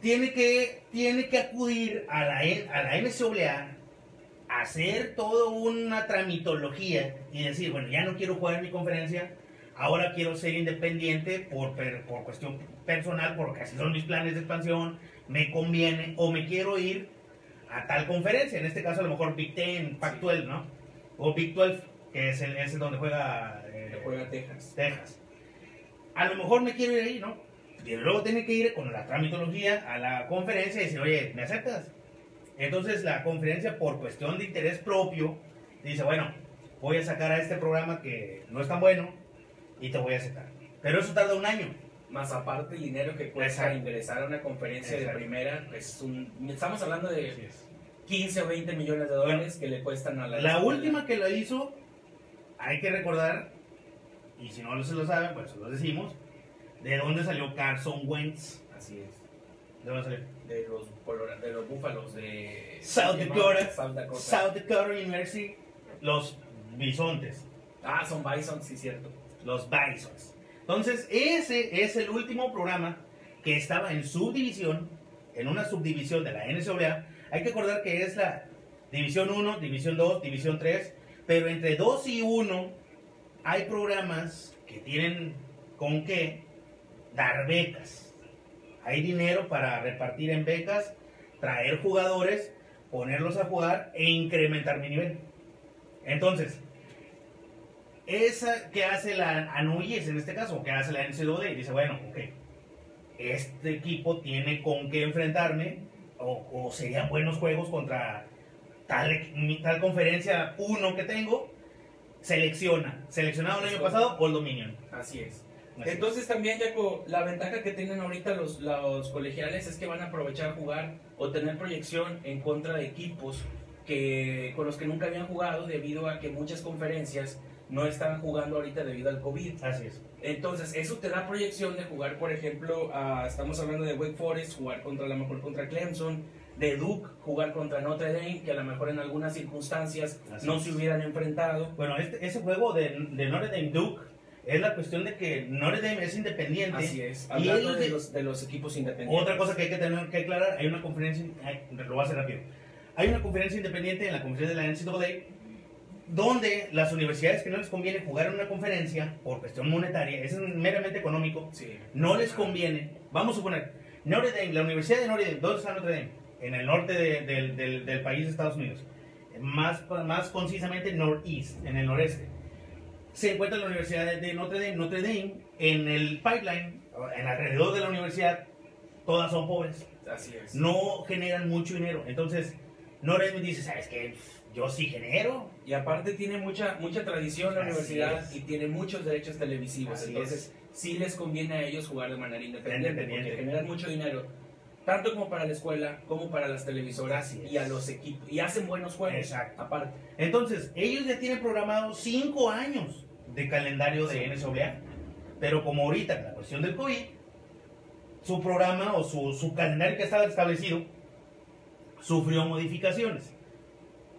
tiene que, tiene que acudir a la, a la NCAA, hacer toda una tramitología y decir, bueno, ya no quiero jugar en mi conferencia, ahora quiero ser independiente por, per- por cuestión personal, porque así son mis planes de expansión, me conviene, o me quiero ir a tal conferencia, en este caso a lo mejor Big Ten, Pac-12, ¿no? O Big 12, que es el, es el donde juega, eh, juega Texas. Texas. A lo mejor me quiero ir ahí, ¿no? Y luego tiene que ir con la tramitología a la conferencia y decir, oye, ¿me aceptas? Entonces la conferencia, por cuestión de interés propio, dice, bueno, voy a sacar a este programa que no es tan bueno y te voy a aceptar. Pero eso tarda un año. Más aparte el dinero que cuesta Exacto. ingresar a una conferencia Exacto. de primera, pues un- estamos hablando de es. 15 o 20 millones de dólares que le cuestan a la La escuela. última que lo hizo, hay que recordar, y si no se lo saben, pues se lo decimos, de dónde salió Carson Wentz. Así es. ¿De dónde salió? De los, de los búfalos de South. Dakota. South Dakota. South Dakota University, los bisontes, Ah, son Bison, sí, cierto. Los bisons. Entonces, ese es el último programa que estaba en subdivisión, en una subdivisión de la NCAA. Hay que acordar que es la División 1, División 2, División 3, pero entre 2 y 1 hay programas que tienen con qué dar becas. Hay dinero para repartir en becas, traer jugadores, ponerlos a jugar e incrementar mi nivel. Entonces, esa que hace la ANUYES en este caso, que hace la NCAA, y dice, bueno, ok, este equipo tiene con qué enfrentarme, o, o serían buenos juegos contra tal, tal conferencia uno que tengo, selecciona, seleccionado el año pasado, Old Dominion. Así es. Así es. Entonces también, Jaco, la ventaja que tienen ahorita los, los colegiales es que van a aprovechar jugar o tener proyección en contra de equipos que, con los que nunca habían jugado debido a que muchas conferencias no están jugando ahorita debido al COVID. Así es. Entonces, eso te da proyección de jugar, por ejemplo, a- estamos hablando de Wake Forest, jugar contra a lo mejor contra Clemson, de Duke, jugar contra Notre Dame, que a lo mejor en algunas circunstancias Así no es. se hubieran enfrentado. Bueno, este, ese juego de, de Notre Dame Duke es la cuestión de que Notre Dame es independiente. Así es, Y hablando de de- los, de los equipos independientes. Otra cosa que hay que tener que aclarar, hay una conferencia, ay, lo voy a hacer rápido. Hay una conferencia independiente en la conferencia de la NCAA donde las universidades que no les conviene jugar en una conferencia por cuestión monetaria, eso es meramente económico, Sí. no les conviene. Vamos a suponer Notre Dame, la Universidad de Notre Dame, ¿dónde está Notre Dame? En el norte de- del- país de Estados Unidos. Más, más concisamente, Northeast, en el noreste. Se encuentra la Universidad de, de Notre Dame. Notre Dame, en el pipeline, en alrededor de la universidad, todas son pobres. Así es. No generan mucho dinero. Entonces, Notre Dame dice, ¿sabes qué? Yo sí genero. Y aparte tiene mucha mucha tradición la Así universidad es. y tiene muchos derechos televisivos. Así entonces, sí les conviene a ellos jugar de manera independiente, Independiente. porque generan mucho dinero, tanto como para la escuela, como para las televisoras Así es. y a los equipos. Y hacen buenos juegos, Exacto. aparte. Entonces, ellos ya tienen programados cinco años de calendario de NCAA, pero como ahorita, la cuestión del COVID, su programa o su, su calendario que estaba establecido sufrió modificaciones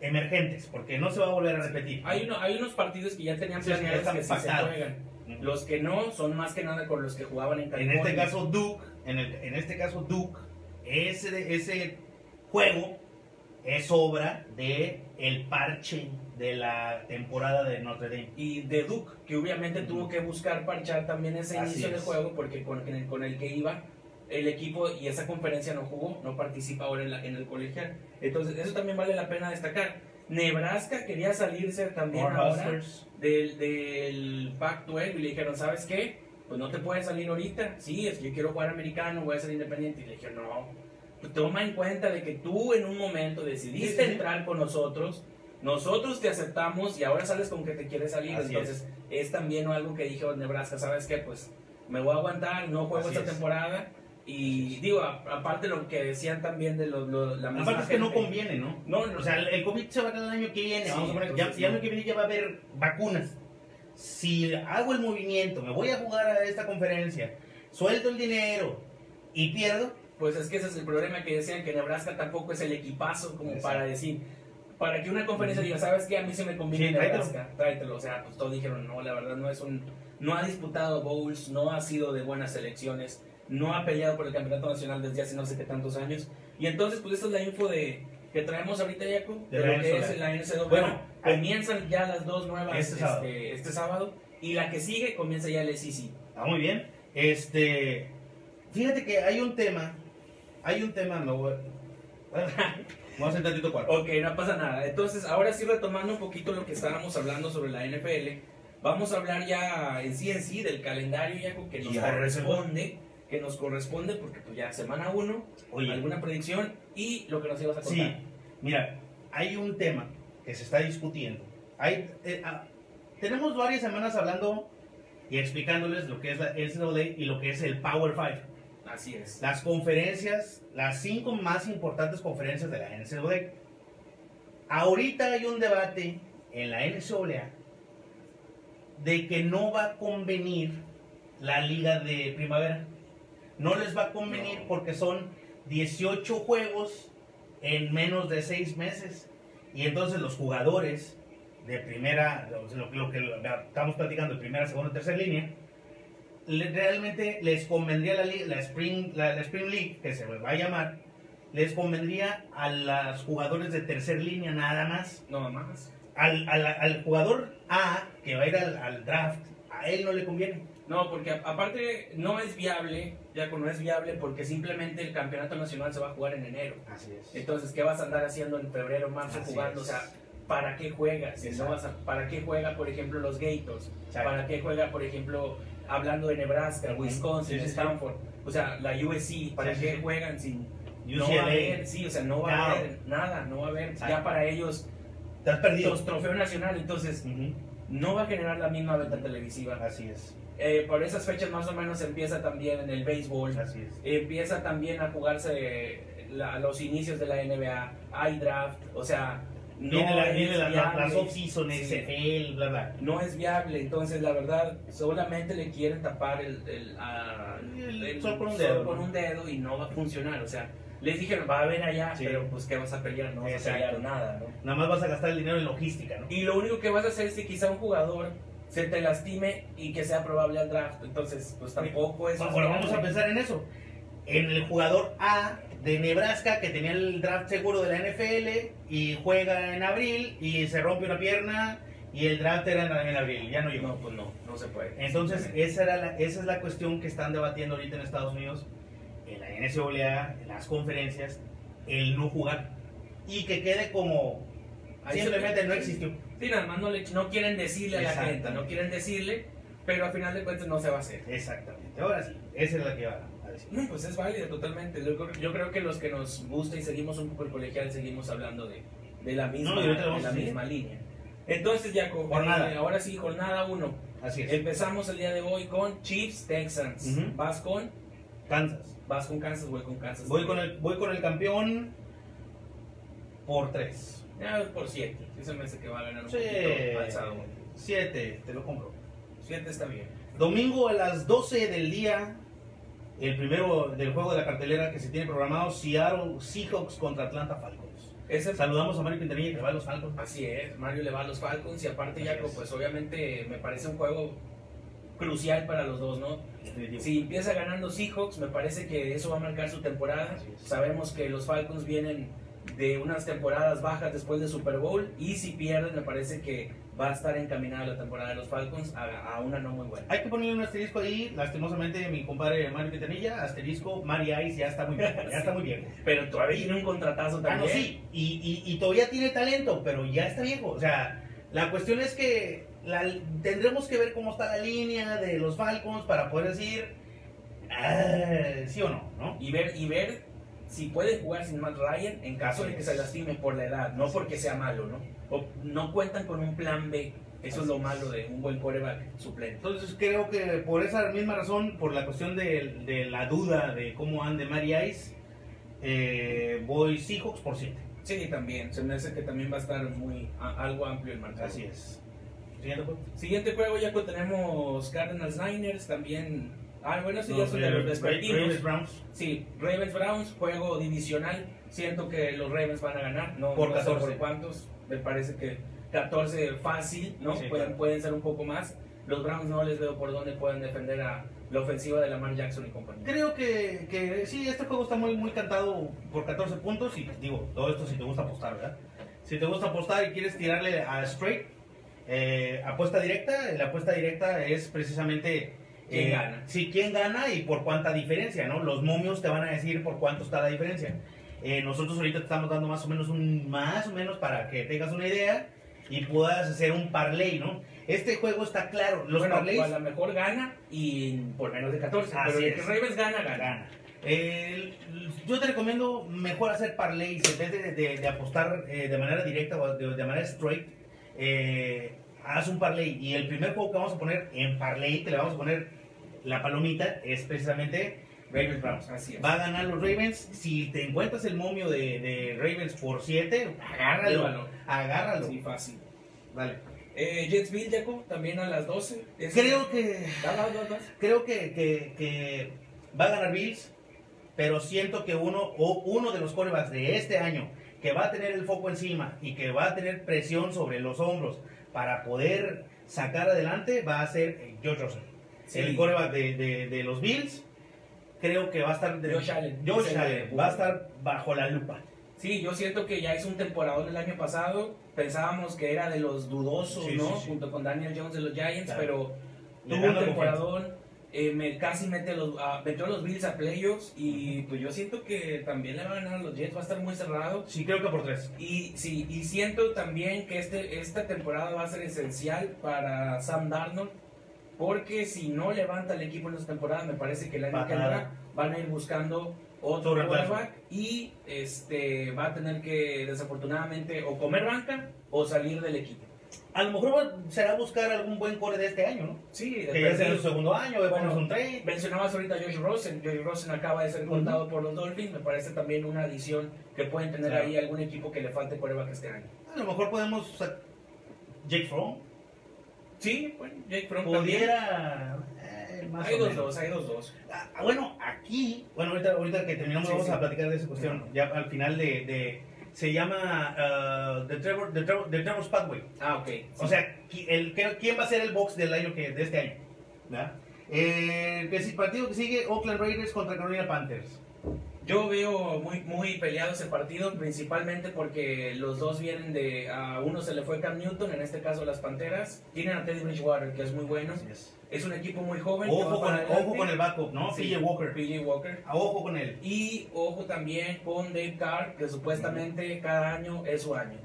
emergentes, porque no se va a volver a repetir. Hay, uno, hay unos partidos que ya tenían Sí, sí, planeados están que sí se juegan. Los que no son más que nada con los que jugaban en En California. este caso, Duke, en, el- en este caso, Duke, ese, ese juego es obra de el parche de la temporada de Notre Dame. y de Duke, que obviamente tuvo que buscar parchar también ese Así inicio de es. juego porque con el, con el que iba el equipo y esa conferencia no jugó, no participa ahora en, la- en el colegial. Entonces, eso también vale la pena destacar. Nebraska quería salirse también ahora del, del Pac-12 y le dijeron, ¿sabes qué? Pues no te puedes salir ahorita. Sí, es que yo quiero jugar americano, voy a ser independiente. Y le dijeron, no, pues toma en cuenta de que tú en un momento decidiste Sí, sí, sí. entrar con nosotros, nosotros te aceptamos y ahora sales con que te quieres salir. Así Entonces, es. también algo que dijo Nebraska, ¿sabes qué? Pues me voy a aguantar, no juego Así esta es. temporada. Y digo, a- aparte lo que decían también de lo, lo- la misma Aparte es que no conviene, ¿no? No, no, O sea, el- COVID se va a acabar el año que viene. Sí, vamos a poner, ya, entonces ya el año que viene ya va a haber vacunas. Si hago el movimiento, me voy a jugar a esta conferencia, suelto el dinero y pierdo, Pues es que ese es el problema que decían que Nebraska tampoco es el equipazo como Exacto. para decir, para que una conferencia diga, ¿sabes qué? A mí se me conviene Sí, tráetelo. Nebraska, tráetelo. O sea, pues todos dijeron, no, la verdad no es un, no ha disputado bowls, no ha sido de buenas selecciones, no ha peleado por el campeonato nacional desde hace no sé qué tantos años. Y entonces, pues esta es la info de que traemos ahorita, Jaco, de, lo que es la NCAA. Bueno, Bueno, comienzan ya las dos nuevas Este este, sábado. este sábado y la que sigue comienza ya el SEC. Ah, muy bien. Este, fíjate que hay un tema, hay un tema, me voy, vamos a hacer tantito cuarto. Ok, no pasa nada. Entonces, ahora sí retomando un poquito lo que estábamos hablando sobre la NFL, vamos a hablar ya en sí en sí del calendario ya que nos Ya, corresponde, que nos corresponde porque pues ya semana 1, Oye, alguna predicción y lo que nos ibas a sí, contar. mira, hay un tema que se está discutiendo. Hay, eh, ah, tenemos varias semanas hablando y explicándoles lo que es la NCAA y lo que es el Power Five. Así es. Las conferencias, las cinco más importantes conferencias de la NCAA. Ahorita hay un debate en la NCAA de que no va a convenir la liga de primavera. No les va a convenir No. porque son 18 juegos en menos de 6 meses. Y entonces los jugadores de primera, lo, lo que estamos platicando, de primera, segunda, tercera línea, le- realmente les convendría la, la, Spring, la, la Spring League, que se va a llamar, les convendría a los jugadores de tercera línea nada más. No más. Al, al, al jugador A, que va a ir al, al draft, a él no le conviene. No, porque aparte no es viable, ya no es viable porque simplemente el campeonato nacional se va a jugar en enero. Así es. Entonces, ¿qué vas a andar haciendo en febrero, marzo Así jugando? es. O sea, ¿para qué juegas? Si no vas a- ¿Para qué juega, por ejemplo, los Gators? Exacto. ¿Para qué juega, por ejemplo, hablando de Nebraska. Wisconsin, Sí, sí, sí. Stanford? O sea, la USC, ¿para Sí, qué juegan sin... No va a haber, sí, o sea, no va a haber nada, no va a haber Exacto. ya para ellos Estás perdido. los trofeo nacional, entonces no va a generar la misma venta televisiva. Así es. Eh, por esas fechas más o menos empieza también en el béisbol, Así es. empieza también a jugarse la- los inicios de la NBA, hay draft, o sea, no Viene, la, es viene la, las off-season, Sí. Bla, bla. no es viable, entonces la verdad solamente le quieren tapar el, el, a- El sol con un dedo, con un dedo y no va a funcionar, o sea, les dijeron va a haber allá, Sí. pero pues qué vas a pelear, no vas Exacto. a pelear nada, ¿no? Nada más vas a gastar el dinero en logística, ¿no? Y lo único que vas a hacer es que quizá un jugador se te lastime y que sea probable al draft, entonces pues tampoco es... Ahora vamos a pensar en eso. En el jugador A de Nebraska que tenía el draft seguro de la NFL y juega en abril y se rompe una pierna y el draft era en abril, ya no llegó. No, pues no, no se puede. Entonces, esa, era la, esa es la cuestión que están debatiendo ahorita en Estados Unidos. en la NCAA, en las conferencias, el no jugar y que quede como Ahí se simplemente no existió. Sí, nada más no, le- no quieren decirle a la gente, no quieren decirle, pero al final de cuentas no se va a hacer. Exactamente. Ahora sí, esa es la que iba a decir. No, pues es válido totalmente. Yo creo, yo creo que los que nos gusta y seguimos un poco el colegial, seguimos hablando de, de la misma, No, de la misma línea. Entonces, ya Jornada. ahora sí, jornada 1. Así es. Empezamos el día de hoy con Chiefs Texans. Ujú. Vas con Kansas. vas con Kansas, voy con Kansas. Voy con el, voy con el campeón por tres. Ya, por 7. Ese me hace que va a ganar un Sí, poquito alzado. siete, te lo compro. 7 está bien. Domingo a las 12 del día, el primero del juego de la cartelera que se tiene programado, Seattle Seahawks contra Atlanta Falcons. Ese Saludamos a Mario Quintanilla que le va a los Falcons. Así es, Mario le va a los Falcons y aparte Jaco, es. pues obviamente me parece un juego crucial para los dos, ¿no? Si empieza ganando Seahawks, me parece que eso va a marcar su temporada. Sabemos que los Falcons vienen de unas temporadas bajas después del Super Bowl y si pierden, me parece que va a estar encaminada la temporada de los Falcons a, a una no muy buena. Hay que ponerle un asterisco ahí, lastimosamente mi compadre Mario Quintanilla, asterisco, Mari Ice ya está muy viejo, ya está muy viejo. Pero todavía tiene un contratazo Ah, también. no, sí, y, y- y todavía tiene talento, pero ya está viejo. O sea, la cuestión es que la- tendremos que ver cómo está la línea de los Falcons para poder decir ah, sí o no, ¿no? Y ver, y ver si puede jugar sin Matt Ryan en caso de que se lastime por la edad, no porque sea malo, ¿no? O no cuentan con un plan B. Eso es lo malo de un buen quarterback suplente. Entonces creo que por esa misma razón, por la cuestión de, de la duda de cómo ande Mari Ice, eh, voy Seahawks por 7. Sí, también. Se me hace que también va a estar muy a- algo amplio el marcador. Así es. Siguiente juego. Siguiente juego ya que tenemos Cardinals Niners también. Ah, bueno, sí, ya son de los vespertinos. Ravens Browns. Sí, Ravens Browns, juego divisional. Siento que los Ravens van a ganar. No, Por no sé 14. por cuántos. Me parece que 14 fácil, ¿no? Sí, pueden, claro. pueden ser un poco más. Los Browns no les veo por dónde pueden defender a la ofensiva de Lamar Jackson y compañía. Creo que, que sí, este juego está muy, muy cantado por 14 puntos y digo, todo esto si te gusta apostar, ¿verdad? Si te gusta apostar y quieres tirarle a straight, eh, apuesta directa, la apuesta directa es precisamente... ¿Quién eh, gana? Sí, quién gana y por cuánta diferencia, ¿no? Los momios te van a decir por cuánto está la diferencia. Eh, nosotros ahorita te estamos dando más o menos un, más o menos para que tengas una idea y puedas hacer un parlay, ¿no? Este juego está claro, los bueno, parlays a lo mejor gana y por menos de 14. Así pero el es. que Ravens gana, gana. yo te recomiendo mejor hacer parlays en vez de, de- de apostar eh, de manera directa o de, de manera straight. eh, haz un parlay y el primer juego que vamos a poner en parlay, que le vamos a poner la palomita, es precisamente Ravens Browns. Así es. Va a ganar los Ravens. Si te encuentras el momio de, de Ravens por 7, agárralo. Llévalo. Agárralo. Sí, fácil. Vale. Eh, Jetsville, Jaco, también a las 12. Es- Creo que Da, da, da, da. creo que, que- que va a ganar Bills, pero siento que uno, o uno de los corebacks de este año que va a tener el foco encima y que va a tener presión sobre los hombros para poder sacar adelante va a ser eh, Josh Rosen. Sí. El coreback de, de- de los Bills creo que va a estar... de- Josh Allen. Josh Allen va a estar bajo la lupa. Sí, yo siento que ya hizo un temporadón el año pasado. Pensábamos que era de los dudosos, Sí, ¿no? sí. Junto con Daniel Jones de los Giants, Claro. pero tuvo un temporadón. Eh, me, casi mete los, a- metió a los Bills a playoffs y pues yo siento que también le va a ganar a los Jets, va a estar muy cerrado. Sí, creo que por tres. Y sí, y siento también que este, esta temporada va a ser esencial para Sam Darnold, porque si no levanta el equipo en esta temporada, me parece que el año que Bajada. entra van a ir buscando otro quarterback y este va a tener que desafortunadamente o comer banca o salir del equipo. A lo mejor será buscar algún buen core de este año, ¿no? Sí, Que ya sea su segundo año, Bueno, un trade. Mencionabas ahorita a Josh Rosen. Josh Rosen acaba de ser cortado por los Dolphins. Me parece también una adición que pueden tener Claro. ahí algún equipo que le falte quarterback este año. A lo mejor podemos... o sea, Jake Fromm Sí, bueno, Jake Fromm pudiera... eh, más Hay o dos, menos. dos, hay dos, dos. Ah, bueno, aquí, bueno, ahorita, ahorita que terminamos Sí, vamos sí. a platicar de esa cuestión. Ya al final de, de- se llama ah, The, Trevor, The, Trevor, The Trevor's Pathway. Ah, ok. O sea, el, ¿quién va a ser el box del año que, de este año? ¿Verdad? Eh, que si- partido que sigue, Oakland Raiders contra Carolina Panthers. Yo veo muy, muy peleado ese partido, principalmente porque los dos vienen de. A uno se le fue Cam Newton, en este caso las Panteras. Tienen a Teddy Bridgewater, que es muy bueno. Es. Un equipo muy joven. Ojo con, ojo con el backup, ¿no? Sí, PJ Walker. PJ Walker. A Ojo con él. Y ojo también con Dave Carr, que supuestamente cada año es su año.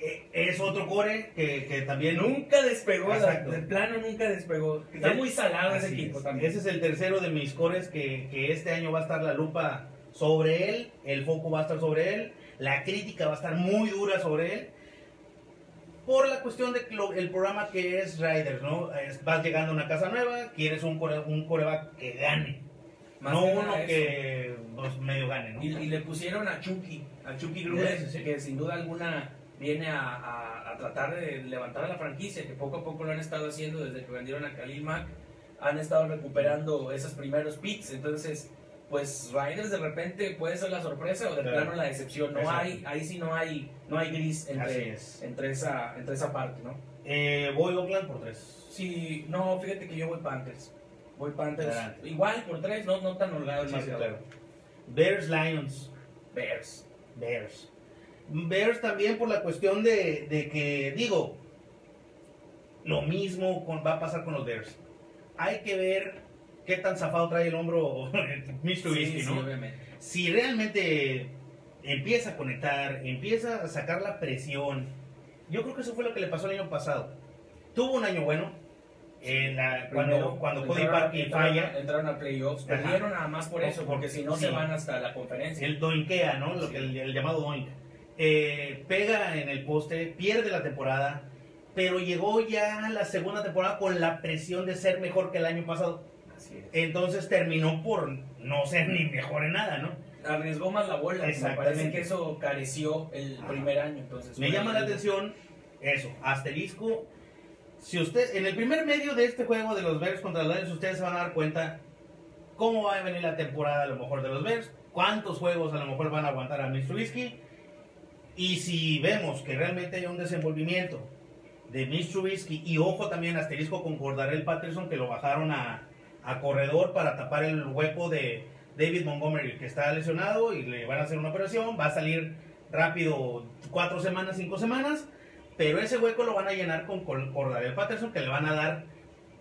Eh, Es otro core que, que también... Nunca despegó, Exacto. de plano nunca despegó. Está muy salado ese equipo es. también. Ese es el tercero de mis cores que, que este año va a estar la lupa sobre él, el foco va a estar sobre él, la crítica va a estar muy dura sobre él, por la cuestión de lo- el programa que es Riders, ¿no? Es- vas llegando a una casa nueva, quieres un, core, un coreback que gane, Más no que uno que pues, medio gane, ¿no? Y, y le pusieron a Chucky, a Chucky Gruber, Sí, sí, sí. que sin duda alguna viene a, a- a tratar de levantar a la franquicia, que poco a poco lo han estado haciendo desde que vendieron a Khalil Mack. Han estado recuperando esos primeros picks, entonces, pues Riders de repente puede ser la sorpresa o de Claro. plano la decepción. No Exacto. hay, ahí sí no hay, no hay gris entre, es. entre, esa, entre esa parte, ¿no? Eh, voy Oakland por tres. Sí, no, fíjate que yo voy Panthers. Voy Panthers. Adelante. Igual por tres, no, no tan holgado el Sí, sí, claro. Bears Lions. Bears. Bears. Bears también por la cuestión de, de que, digo, lo mismo con- va a pasar con los Bears. Hay que ver qué tan zafado trae el hombro Mitch Trubisky, Sí, sí, ¿no? obviamente. Si realmente empieza a conectar, empieza a sacar la presión. Yo creo que eso fue lo que le pasó el año pasado. Tuvo un año bueno. en la- cuando Primero, cuando Cody Parkey falla, Entraron a playoffs, perdieron nada más por eso, porque si no Sí. se van hasta la conferencia. el doinkea, ¿no? Lo Sí. que el, el llamado doink. Eh, pega en el poste, pierde la temporada, pero llegó ya a la segunda temporada con la presión de ser mejor que el año pasado. Entonces terminó por no ser ni mejor en nada, ¿no? Arriesgó más la bola, me Exactamente. parece que eso careció el Ajá. primer año. Entonces, Me llama la atención eso, asterisco. Si usted, en el primer medio de este juego de los Bears contra los Lions, ustedes se van a dar cuenta cómo va a venir la temporada a lo mejor de los Bears, cuántos juegos a lo mejor van a aguantar a Mitch Trubisky, y si vemos que realmente hay un desenvolvimiento de Mitch Trubisky, y ojo también asterisco con Cordarel Patterson, que lo bajaron a, a corredor para tapar el hueco de David Montgomery, que está lesionado y le van a hacer una operación, va a salir rápido cuatro semanas, cinco semanas, pero ese hueco lo van a llenar con Cor- Cordarel Patterson, que le van a dar,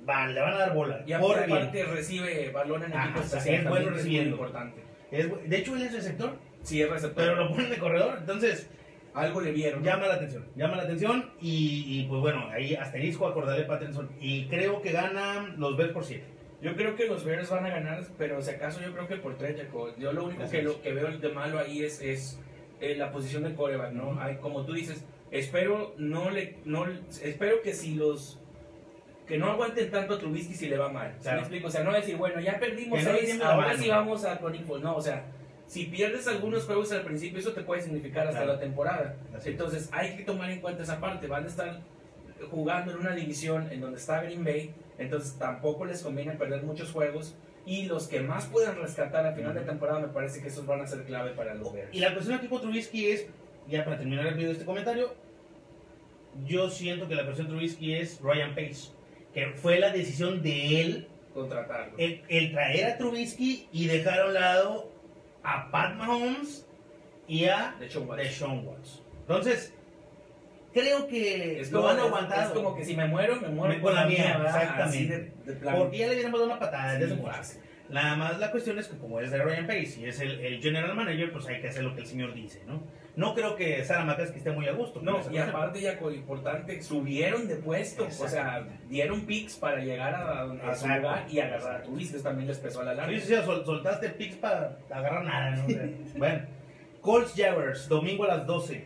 va- le van a dar bola. Y bien. aparte recibe balón en equipo especial, es bueno que es muy recibiendo. importante. Es de hecho, él es receptor, Sí, es receptor. pero lo ponen de corredor, entonces Algo le vieron. ¿no? llama la atención, llama la atención y, y, pues bueno, ahí asterisco a Cordarel Patterson y creo que ganan los Bears por 7. Yo creo que los Bears van a ganar, pero si acaso yo creo que por tres, Jacob. Yo lo único que, lo que veo de malo ahí es, es eh, la posición de coreback, ¿no? Hay, como tú dices, espero no le, no, espero que si los que no aguanten tanto a Trubisky si le va mal. ¿Sí Claro. me explico? O sea, no decir, bueno, ya perdimos Que no seis, la ahora sí vamos a Football. No, o sea, si pierdes algunos juegos al principio, eso te puede significar hasta Claro. la temporada. Así es. Entonces, hay que tomar en cuenta esa parte. Van a estar jugando en una división en donde está Green Bay, entonces tampoco les conviene perder muchos juegos. Y los que más puedan rescatar a final de temporada, me parece que esos van a ser clave para los Bears. Y la cuestión aquí con Trubisky es, ya para terminar el video de este comentario, yo siento que la cuestión de Trubisky es Ryan Pace, que fue la decisión de él Contratarlo. el, el traer a Trubisky y dejar a un lado a Pat Mahomes y a Deshaun Watson. Entonces, creo que es lo como, han es- aguantado. es como que si me muero, me muero con la mía, ¿verdad? exactamente. De, de. Porque ya le hubiéramos dado una patada Sí, desde fácil. Nada más la cuestión es que como es de Ryan Pace y es el, el general manager, pues hay que hacer lo que el señor dice, ¿no? No creo que Sara McCaskey esté muy a gusto. No, y aparte ya con lo importante, subieron de puesto, o sea, dieron picks para llegar a, a su lugar y agarrar Trubisky, también les pesó a la larga. Sí, sí, sí, sol- soltaste picks para agarrar nada, ¿no? Bueno, Colts Jaguars, domingo a las 12.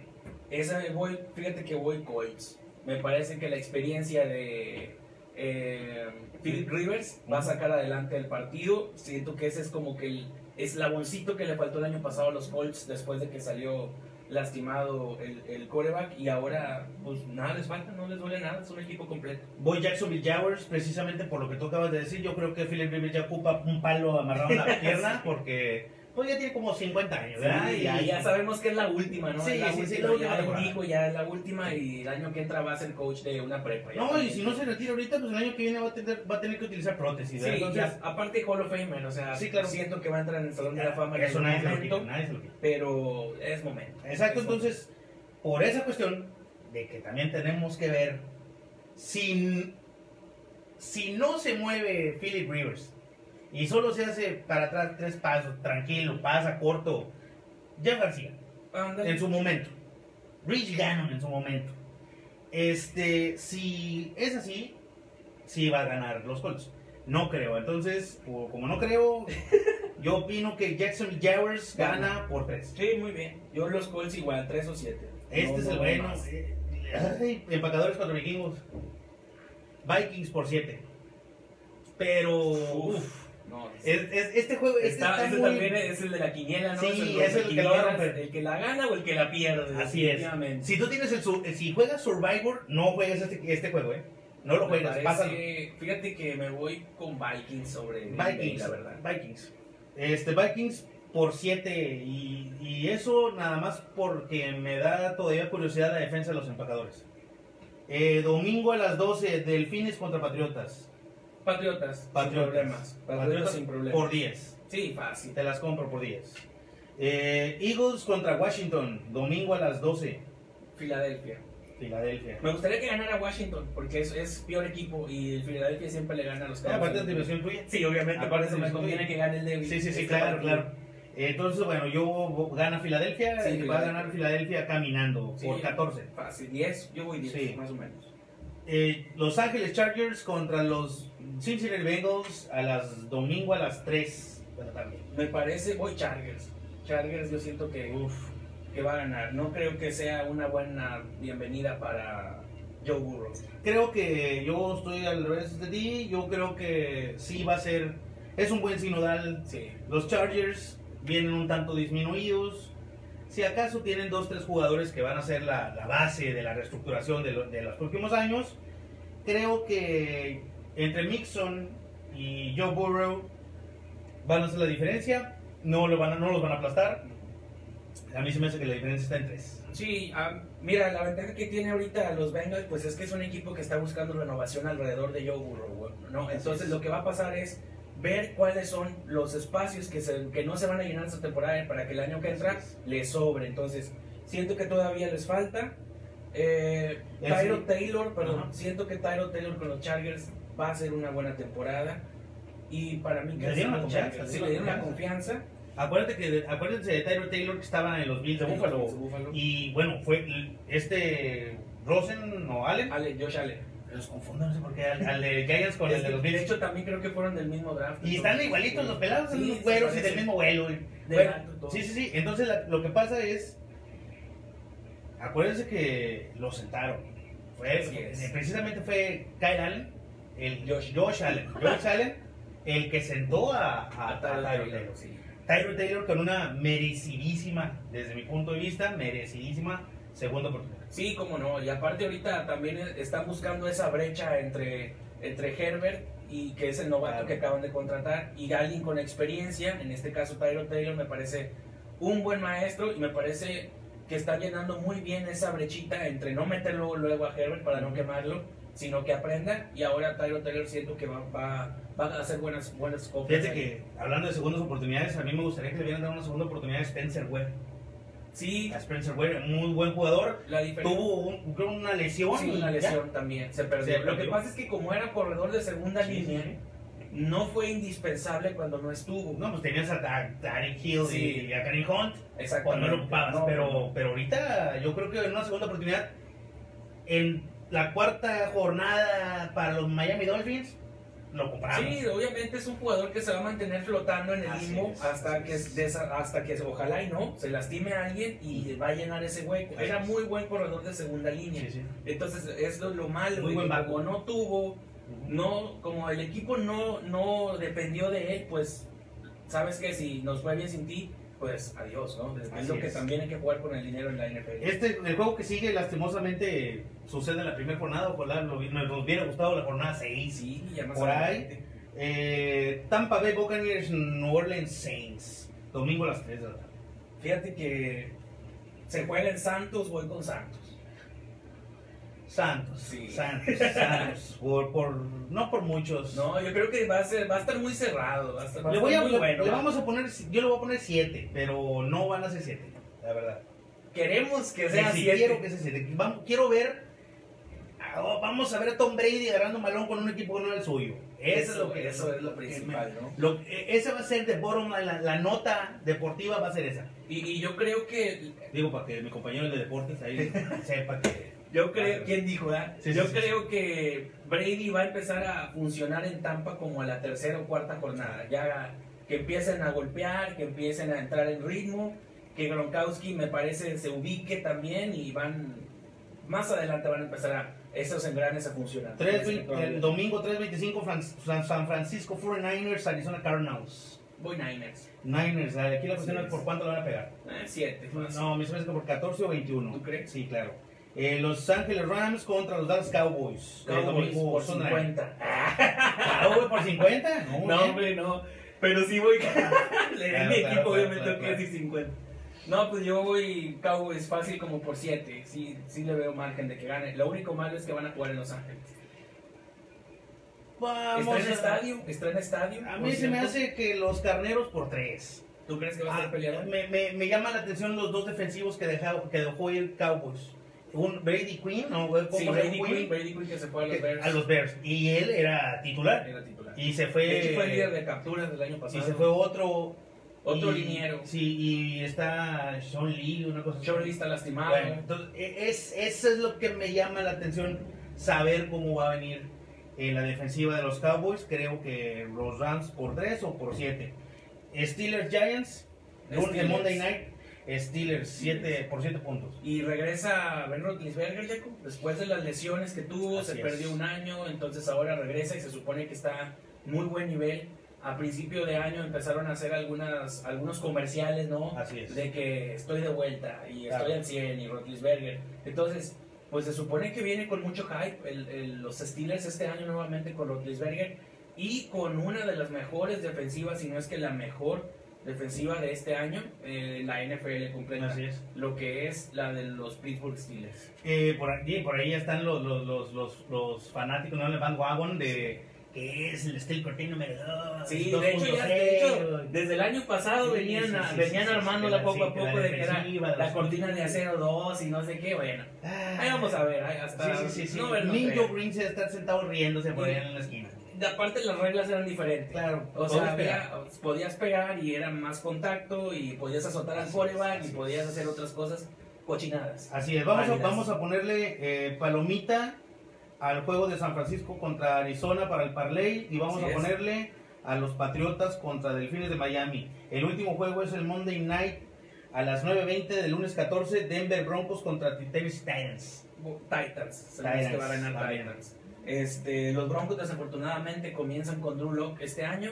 Esa voy, fíjate que voy Colts. Me parece que la experiencia de eh, Philip Rivers va a sacar adelante el partido. Siento que ese es como que el eslaboncito que le faltó el año pasado a los Colts después de que salió lastimado el, el coreback y ahora pues nada les falta, no les duele nada, es un equipo completo. Voy Jacksonville Jaguars, precisamente por lo que tú acabas de decir. Yo creo que Philip Rivers ya ocupa un palo amarrado en la pierna porque pues ya tiene como 50 años, ¿verdad? Sí, ya, ya sabemos que es la última, ¿no? Sí, es la sí, sí, última, la última ya temporada. dijo, ya es la última y el año que entra va a ser coach de una prepa. No, y también. si no se retira ahorita, pues el año que viene va a tener, va a tener que utilizar prótesis, Sí, ¿verdad? Entonces, ya, aparte Hall of Famer, o sea, Sí, claro. siento que va a entrar en el Salón de la Fama en eso nadie se lo momento, quita, nadie se lo quita. pero es momento. Exacto, Es entonces, por esa cuestión de que también tenemos que ver si si no se mueve Philip Rivers y solo se hace para atrás tres pasos, tranquilo, pasa corto, Jeff García, en su momento, Rich Gannon en su momento. Este, si es así, sí va a ganar los Colts. No creo. Entonces, como no creo, yo opino que Jackson Jaguars gana por tres. Sí, muy bien. Yo los Colts igual, 3 o 7. Este es el bueno. Ay, empacadores contra vikingos. Vikings por 7. Pero. uf, No, es- es- este juego este Está, está ese muy- también es el de la quiniela, ¿no? Sí, el, es el que lo va a romper. El que la gana o el que la pierde. Así es. Si tú tienes el. Si juegas Survivor, no juegues este, este juego, ¿eh? No lo juegas, pásalo. Fíjate que me voy con Vikings sobre Vikings, la verdad. Vikings. Este, Vikings por 7 y, y eso nada más porque me da todavía curiosidad la defensa de los empacadores. Eh, domingo a las 12, Delfines contra Patriotas. Patriotas, sin Patriotas. problemas. Patriotas, sin problemas. por 10. Sí, fácil. Te las compro por 10. Eh, Eagles contra Washington, domingo a las 12, Filadelfia. Filadelfia. Me gustaría que ganara Washington, porque es, es peor equipo y el Filadelfia siempre le gana a los Ah, aparte de Cowboys. diversión tuya. Sí, obviamente, Aparte de me conviene que gane el débil. Sí, sí, sí, Este claro, claro. Entonces, bueno, yo gana Filadelfia Sí, y va a ganar Filadelfia caminando Sí. por 14. Fácil, 10, yo voy 10, Sí. más o menos. Eh, Los Ángeles Chargers contra los Cincinnati Bengals a las domingo a las 3 de la tarde. Me parece, voy Chargers. Chargers yo siento que, uf, que va a ganar. No creo que sea una buena bienvenida para Joe Burrow. Creo que yo estoy al revés de ti. Yo creo que sí va a ser. Es un buen sinodal. Sí. Los Chargers vienen un tanto disminuidos. Si acaso tienen dos, tres jugadores que van a ser la, la base de la reestructuración de, lo- de los próximos años, creo que entre Mixon y Joe Burrow van a hacer la diferencia. No, lo van a- no los van a aplastar. A mí se me hace que la diferencia está en tres. Sí, ah, mira, la ventaja que tiene ahorita los Bengals, pues es que es un equipo que está buscando renovación alrededor de Joe Burrow, ¿no? Entonces es. lo que va a pasar es ver cuáles son los espacios que, se, que no se van a llenar esta temporada para que el año que entra les sobre. Entonces, siento que todavía les falta. Eh, Tyro Taylor, perdón, Ajá. siento que Tyro Taylor con los Chargers va a ser una buena temporada. Y para mí, Le que dieron la los confianza, le sí, dieron le dieron la confianza. Acuérdate que, acuérdense de Tyler Taylor que estaba en los Bills de Buffalo. Buffalo. Y bueno, fue este Rosen o Allen. Ale, Josh Allen. Los confundo, no sé por qué. Al, al de Giants con el de los De Bills. hecho, también creo que fueron del mismo draft. Y están igualitos los pelados, son Sí, los güeros y del mismo vuelo. De Bueno, sí, sí, sí. Entonces la- lo que pasa es. Acuérdense que lo sentaron. Fue, eh, precisamente fue Kyle Allen, el Josh. Josh, Allen, Josh Allen, el que sentó a, a, A Tyler Taylor. sí. Tyler Taylor con una merecidísima, desde mi punto de vista, merecidísima segunda oportunidad. Sí, cómo no. Y aparte ahorita también están buscando esa brecha entre, entre Herbert y que es el novato Claro. que acaban de contratar y alguien con experiencia, en este caso Tyro Taylor me parece un buen maestro y me parece que está llenando muy bien esa brechita entre no meterlo luego a Herbert para no quemarlo, sino que aprenda y ahora Tyro Taylor siento que va, va, va a hacer buenas, buenas copias. Fíjate que, hablando de segundas oportunidades, a mí me gustaría que le hubieran dado una segunda oportunidad a Spencer Webb. Sí, A Spencer Webb, muy buen jugador. la. Tuvo un- creo una lesión. Sí, una ya. lesión también, se perdió. Se Lo que pasa es que como era corredor de segunda Sí, línea, sí, no fue indispensable cuando no estuvo. No, pues tenías a, Tarek Hill Sí. y a Karim Hunt Exactamente. cuando lo ocupabas. No, pero, pero ahorita yo creo que en una segunda oportunidad, en la cuarta jornada para los Miami Dolphins, lo compramos. Sí, obviamente es un jugador que se va a mantener flotando en el Así limbo es, hasta que hasta que ojalá y no se lastime a alguien y va a llenar ese hueco. Era muy buen corredor de segunda línea. Sí, sí. Entonces es lo, lo malo, Muy buen como no tuvo, no, como el equipo no, no dependió de él, pues sabes que si nos fue bien sin ti, pues adiós, ¿no? Es lo que es. también hay que jugar con el dinero en la NFL. Este, el juego que sigue, lastimosamente, sucede en la primera jornada. Ojalá nos, nos hubiera gustado la jornada 6. Sí, ya más Por ahí. Eh, Tampa Bay Buccaneers, New Orleans Saints. Domingo a las 3 de la tarde. Fíjate que se juega en Santos, voy con Santos. Santos. Sí. Santos. Santos. Por, por, no por muchos. No, yo creo que va a ser, va a estar muy cerrado, va a estar, va le voy a, muy le- bueno. le vamos a poner, yo le voy a poner 7, pero no van a ser 7, la verdad. Queremos que sea sí, siete. quiero que sea 7. Vamos, quiero ver oh, vamos a ver a Tom Brady agarrando malón con un equipo que no era el suyo. Eso, es lo que eso es lo principal, ¿no? lo- e- esa va a ser de bottom la nota deportiva va a ser esa. Y, y yo creo que Digo, para que mi compañero de deportes ahí sepa que... Yo creo, ¿quién dijo? ah? Sí, sí, Yo sí, creo que Brady va a empezar a funcionar en Tampa como a la tercera o cuarta jornada. Ya que empiecen a golpear, que empiecen a entrar en ritmo, que Gronkowski me parece se ubique también y van más adelante van a empezar a esos engranes a funcionar. Tres, Parece que todavía- el domingo 3.25 Fran- San Francisco 49ers, Arizona Cardinals. Voy Niners. Niners, aquí la cuestión Sí. es por cuánto lo van a pegar. Eh, siete. fácil. No, me parece que por 14 o 21. ¿Tú crees? Sí, claro. Eh, los Ángeles Rams contra los Dallas Cowboys. El Cowboys por Sunday. 50. ¿Cowboys por 50? No, hombre, no. Pero sí voy. Le Claro, mi equipo, claro, obviamente, claro, que claro. decir 50. No, pues yo voy Cowboys fácil como por 7. Sí, sí le veo margen de que gane. Lo único malo es que van a jugar en Los Ángeles. Vamos ¿Está en a- estadio? ¿Está en estadio? A por mí se me hace que los carneros por 3. ¿Tú crees que va a ser peleado? me, me, me llama la atención los dos defensivos que, dejó, que dejó ir Cowboys. Un Brady Quinn, ¿no? ¿Cómo Sí? Brady Quinn, Brady Quinn que se fue a los Bears. A los Bears. Y él era titular. Era titular. Y se fue. De hecho, fue el líder de capturas del año Y pasado. se fue otro. Otro y- liniero. Sí, y está Sean Lee, una cosa así. Shorty está lastimado. Bueno, entonces, e- es, eso es lo que me llama la atención, saber cómo va a venir eh, la defensiva de los Cowboys. Creo que los Rams por 3 o por 7. Steelers Giants, el Steelers. Monday Night, Steelers 7 por 7 puntos. Y regresa Ben Roethlisberger, Jacob, después de las lesiones que tuvo, Así se es. perdió un año, entonces ahora regresa y se supone que está muy buen nivel. A principio de año empezaron a hacer algunas, algunos comerciales, ¿no? Así es. De que estoy de vuelta y Claro. estoy al 100 y Roethlisberger. Entonces, pues se supone que viene con mucho hype el- el- los Steelers este año nuevamente con Roethlisberger y con una de las mejores defensivas, si no es que la mejor defensiva de este año, eh, la NFL completa Así es. lo que es la de los Pittsburgh Steelers. Eh, por, aquí, por ahí están los, los, los, los, los fanáticos, ¿no? El bandwagon de que es el Steel Curtain número 2. Sí, de hecho, ya, de hecho, desde el año pasado Sí, venían, sí, sí, venían armándola poco a poco de que era la cortina de acero 2 y no sé qué, bueno. Ahí vamos a ver, hasta no feo. Green se está sentado riéndose por allá en la esquina. De aparte las reglas eran diferentes. Claro. O sea, había- podías pegar y era más contacto y podías azotar al coreback y podías hacer otras cosas cochinadas. Así es, vamos a, vamos a ponerle eh, palomita al juego de San Francisco contra Arizona para el parlay y vamos Así a es. ponerle a los Patriotas contra Delfines de Miami. El último juego es el Monday Night a las 9.20 del lunes 14, Denver Broncos contra Titans. Titans, sabemos Titans, que va a ganar. Titans. Este, los Broncos desafortunadamente comienzan con Drew Lock este año.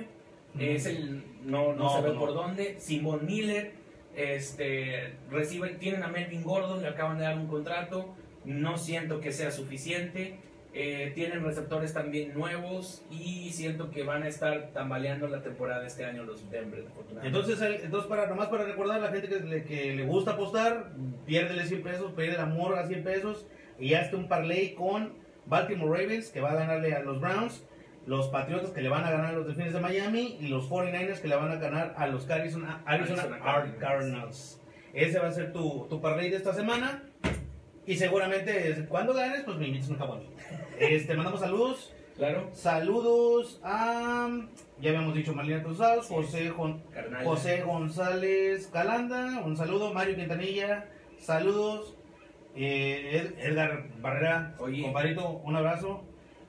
Es el no, no, No, se ve no. por dónde. Simon Miller, este, reciben, tienen a Melvin Gordon, le acaban de dar un contrato. No siento que sea suficiente. Eh, tienen receptores también nuevos y siento que van a estar tambaleando la temporada este año los Denver. Entonces, el- entonces para, nomás para recordar a la gente que le, que le gusta apostar, piérdele 100 pesos, pierde el amor a 100 pesos y hazte un parlay con Baltimore Ravens que va a ganarle a los Browns, los Patriotas que le van a ganar a los Delfines de Miami y los 49ers que le van a ganar a los Arizona, Arizona Arizona Cardinals. Cardinals. Ese va a ser tu, tu parlay de esta semana y seguramente cuando ganes pues me invitas un jabón. Este, mandamos saludos. Claro, Saludos a, ya habíamos dicho, Marlene Cruzados, José. José González Calanda, un saludo, Mario Quintanilla, saludos, eh, Ed- Edgar Barrera, Oye. compadrito, un abrazo.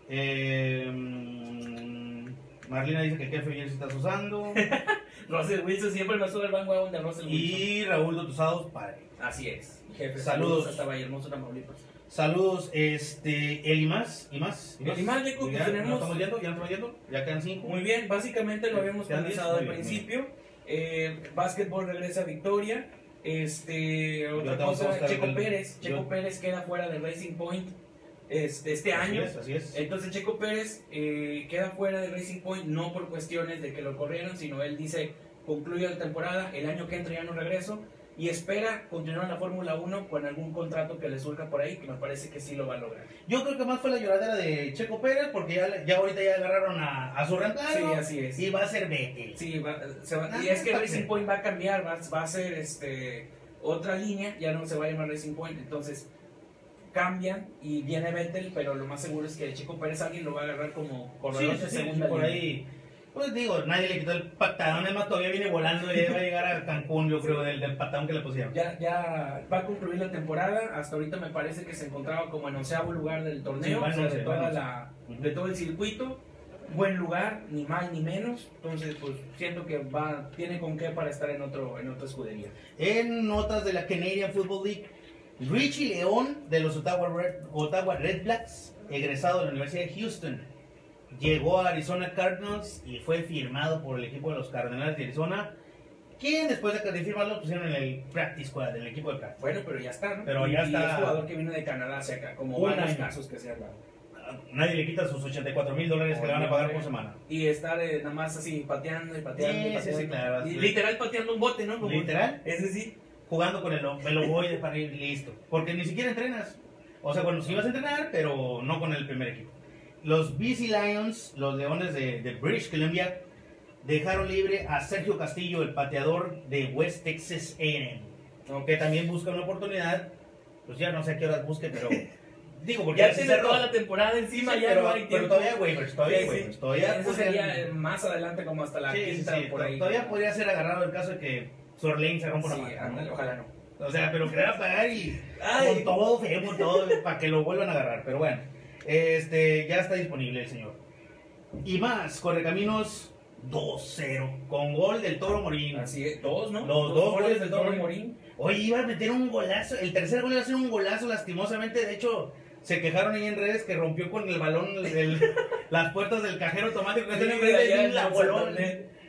Eh, mm, Marlena dice que qué feliz estás usando. Russell Wilson siempre me sube el bandwagon de Russell Wilson. y Raúl Dotusados, padre. Así es, jefe. Saludos. Hasta Vallehermoso, Tamaulipas. Saludos, este, el y más, y más. El y más, Jacob, ya, tenemos- ¿no estamos yendo, ya no estamos yendo, ya quedan cinco. Muy bien, básicamente lo habíamos comenzado al bien, principio. Eh, básquetbol regresa a Victoria. Este, otra cosa, Checo del- Pérez. yo- Checo Pérez queda fuera de Racing Point este, este Así año. es, así es. Entonces Checo Pérez eh, queda fuera de Racing Point no por cuestiones de que lo corrieron, sino él dice concluye la temporada, el año que entra ya no regreso y espera continuar en la Fórmula 1 con algún contrato que le surja por ahí, que me parece que sí lo va a lograr. Yo creo que más fue la lloradera de Checo Pérez porque ya, ya ahorita ya agarraron a, a su reemplazo. Sí, así es. Y va a ser Vettel. Sí, va- se va- Ah, y es que Racing. Point va a cambiar, va, va a ser este otra línea, ya no se va a llamar Racing Point, entonces cambian y viene Vettel, pero lo más seguro es que el Chico Pérez alguien lo va a agarrar como corredor sí, de sí, segunda por línea. ahí. Pues digo, nadie le quitó el patadón, es más, todavía viene volando y va a llegar a Cancún, yo creo, del, del patadón que le pusieron. Ya, ya va a concluir la temporada. Hasta ahorita me parece que se encontraba como en onceavo lugar del torneo, o sea, de, toda la, de todo el circuito. Buen lugar, ni más ni menos. Entonces, pues siento que va, tiene con qué para estar en otro, en otra escudería. En notas de la Canadian Football League, Richie León de los Ottawa Red, Ottawa Red Blacks, egresado de la Universidad de Houston, llegó a Arizona Cardinals y fue firmado por el equipo de los Cardenales de Arizona, quien después de de firmarlo lo pusieron en el practice squad, en el equipo de practice. Bueno, pero ya está, ¿no? Pero ya y está. es jugador que vino de Canadá acá, como varios casos que se han dado. Nadie le quita sus 84 mil dólares que le van a pagar por semana. Y estar eh, nada más así pateando y pateando Sí, y sí, pateando. sí, claro. Y literal pateando un bote, ¿no? Como- Literal. Es decir, jugando con el, el ovoide para ir listo. Porque ni siquiera entrenas. O sea, bueno, sí vas a entrenar, pero no con el primer equipo. Los BC Lions, los Leones de, de British Columbia, dejaron libre a Sergio Castillo, el pateador de West Texas A&M, que también busca una oportunidad. Pues ya no sé a qué horas busque, pero digo, porque ya se tiene cerró. toda la temporada encima, Sí, ya pero, no hay pero tiempo. todavía hay waivers, todavía hay Sí, waivers, todavía Eso sería más adelante, como hasta la Sí, quinta por ahí. todavía podría ser agarrado el caso de que Sorlane se rompa una mano. ojalá no. O sea, pero que a pagar y Ay. con todo, feo, con todo, para que lo vuelvan a agarrar. Pero bueno, este, ya está disponible el señor. Y más, Correcaminos 2-0, con gol del Toro Morín. Así es, dos, ¿no? Los dos goles del Toro Morín. Morín. Oye, iba a meter un golazo, el tercer gol iba a ser un golazo, lastimosamente, de hecho... Se quejaron ahí en redes que rompió con el balón el- las puertas del cajero automático que en la voló,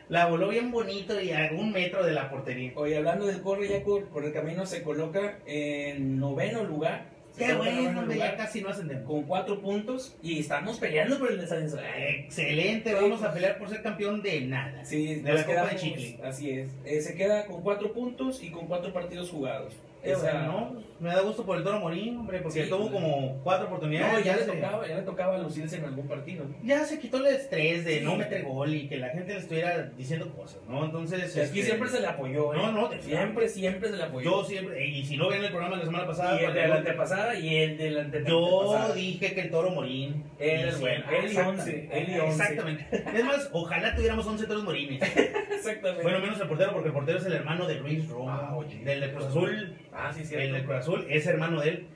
la voló bien bonito y a un metro de la portería. Oye, hablando del corre, ya por, por el camino se coloca en noveno lugar. Qué bueno, ya casi no ascendemos. Con cuatro puntos y estamos peleando por el descenso. Excelente, vamos a pelear por ser campeón de nada. Sí, De la Copa de Chicle. Así es. Eh, se queda con cuatro puntos y con cuatro partidos jugados. Bueno, ¿no? Me da gusto por el Toro Morín, hombre, porque Sí, tuvo como cuatro oportunidades. No, ya, le tocaba, ya le tocaba lucirse en algún partido. ¿no? ya se quitó el estrés de Sí. no meter gol y que la gente le estuviera diciendo cosas, ¿no? Entonces. Aquí este, siempre se le apoyó. ¿eh? No, no, de- siempre, siempre se le apoyó. Yo siempre, y si no ven el programa de la semana pasada, y el de la antepasada y el de la ante- yo antepasada. dije que el Toro Morín. Era el bueno, sí, él y exactamente, once, él y once. Exactamente. Es más, ojalá tuviéramos 11 Toros Morines. Exactamente. Bueno, menos el portero, porque el portero es el hermano de Luis Romo, Ah, oye. del de Cruz Azul. ah, sí, El cierto. de Cruz Azul es hermano de él.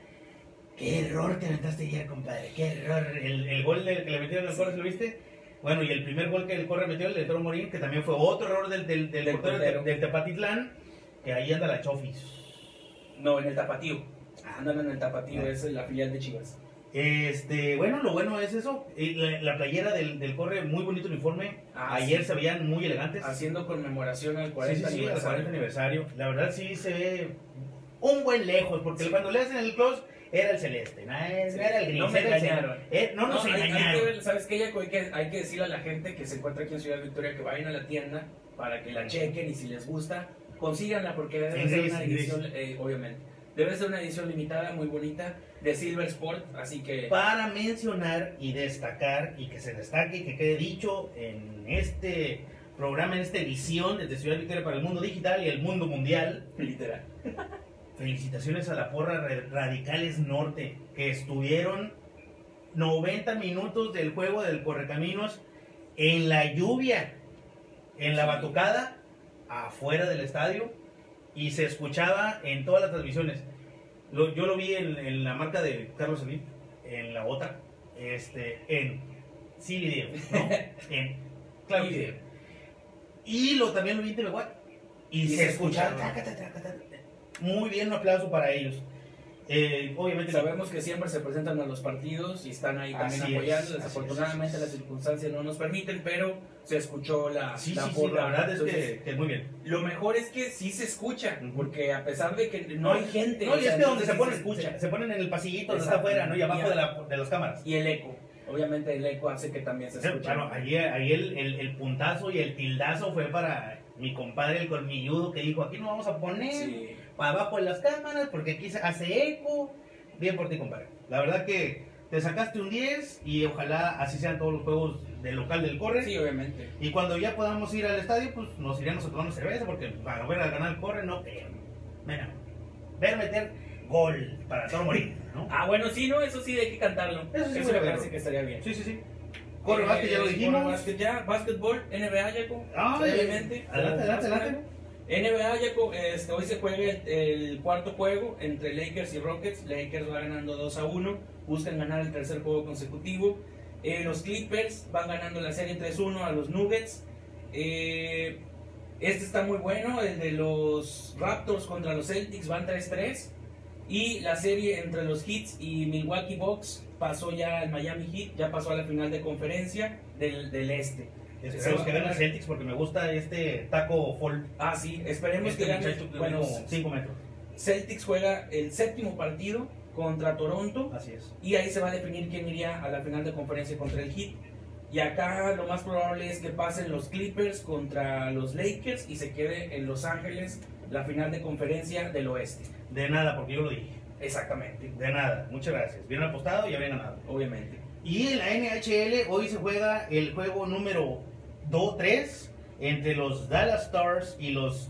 Qué error te aventaste ayer, compadre. Qué error. El, el gol que le metieron al Corre, ¿lo viste? Bueno, y el primer gol que el Corre metió, el de Toro Morín, que también fue otro error del, del, del, Del portero del, del Tepatitlán, que ahí anda la Chofis. No, en el Tapatío. Andan en el Tapatío, es la filial de Chivas. Este, bueno, lo bueno es eso. y La, la playera del, del Corre, muy bonito uniforme. Ah, Ayer sí. se veían muy elegantes. Haciendo conmemoración al Sí, 40 sí, sí, al 40 aniversario. aniversario. La verdad sí se ve un buen lejos, porque Sí. cuando le hacen el close era el celeste, no, era el gris. No me el engañaron. celeste. Eh, no nos hay- hay que engañaron. ver, ¿Sabes qué? Hay que, hay que decirle a la gente que se encuentra aquí en Ciudad Victoria que vayan a la tienda para que la chequen y si les gusta, consíganla porque debe ser gris, una edición, eh, obviamente. Debe ser una edición limitada, muy bonita, de Silver Sport, así que... Para mencionar y destacar, y que se destaque y que quede dicho en este programa, en esta edición desde Ciudad Victoria para el mundo digital y el mundo mundial, Literal. Felicitaciones a la porra Ra- Radicales Norte, que estuvieron 90 minutos del juego del Correcaminos en la lluvia, en la batucada, afuera del estadio, y se escuchaba en todas las transmisiones. Lo- yo lo vi en, en la marca de Carlos Slim, en la otra, este, en sí video, ¿no? en claro video. Y lo, también lo vi en TV Y, Y se se escuchaba. escuchaba. taca, taca, taca, taca. Muy bien, un aplauso para ellos. Eh, obviamente, Sabemos que siempre se presentan a los partidos y están ahí también es, apoyando. es, Desafortunadamente es. las circunstancias no nos permiten, pero se escuchó la, Sí, la sí, sí, la verdad es Entonces, que, que muy bien. Lo mejor es que sí se escucha, porque a pesar de que no hay gente, No, y es que donde se ponen, escucha. se, se ponen en el pasillito donde está afuera, ¿no? Y abajo Ya. de, la, de las cámaras. Y el eco, obviamente el eco hace que también se escuche. Bueno, ahí, ahí el, el, el puntazo y el tildazo fue para mi compadre el colmilludo que dijo, aquí no vamos a poner Sí. Para abajo de las cámaras porque aquí se hace eco. Bien por ti, compadre. La verdad que te sacaste un 10 y ojalá así sean todos los juegos del local del Corre. Sí, obviamente. Y cuando ya podamos ir al estadio, pues nos iremos a tomar una cerveza porque para ver al ganar el Corre no creo. Mira, ver meter gol para todo morir, ¿no? Ah, bueno, sí, no, eso sí hay que cantarlo. Eso sí Eso, me parece que estaría bien. Sí, sí, sí. Corre Eh, básquet, ya lo corre dijimos. básquet ya, básquetbol, NBA, Yaco. Ah, obviamente. adelante, adelante, adelante. NBA, este, hoy se juega el, el cuarto juego entre Lakers y Rockets. Lakers va ganando 2 a 1. Buscan ganar el tercer juego consecutivo. Eh, los Clippers van ganando la serie 3-1 a los Nuggets. Eh, este está muy bueno, el de los Raptors contra los Celtics van 3-3. Y la serie entre los Heats y Milwaukee Bucks pasó ya al Miami Heat, ya pasó a la final de conferencia del, del este. Esperemos que gane el Celtics porque me gusta este taco fall. Ah, sí, esperemos Este que gane. bueno, 5 metros. Celtics juega el séptimo partido contra Toronto Así es. y ahí se va a definir quién iría a la final de conferencia contra el Heat. Y acá lo más probable es que pasen los Clippers contra los Lakers y se quede en Los Ángeles la final de conferencia del oeste. De nada, porque yo lo dije. Exactamente, De nada. Muchas gracias. Bien apostado y habían ganado. obviamente. Y en la NHL hoy se juega el juego número 2-3 entre los Dallas Stars y los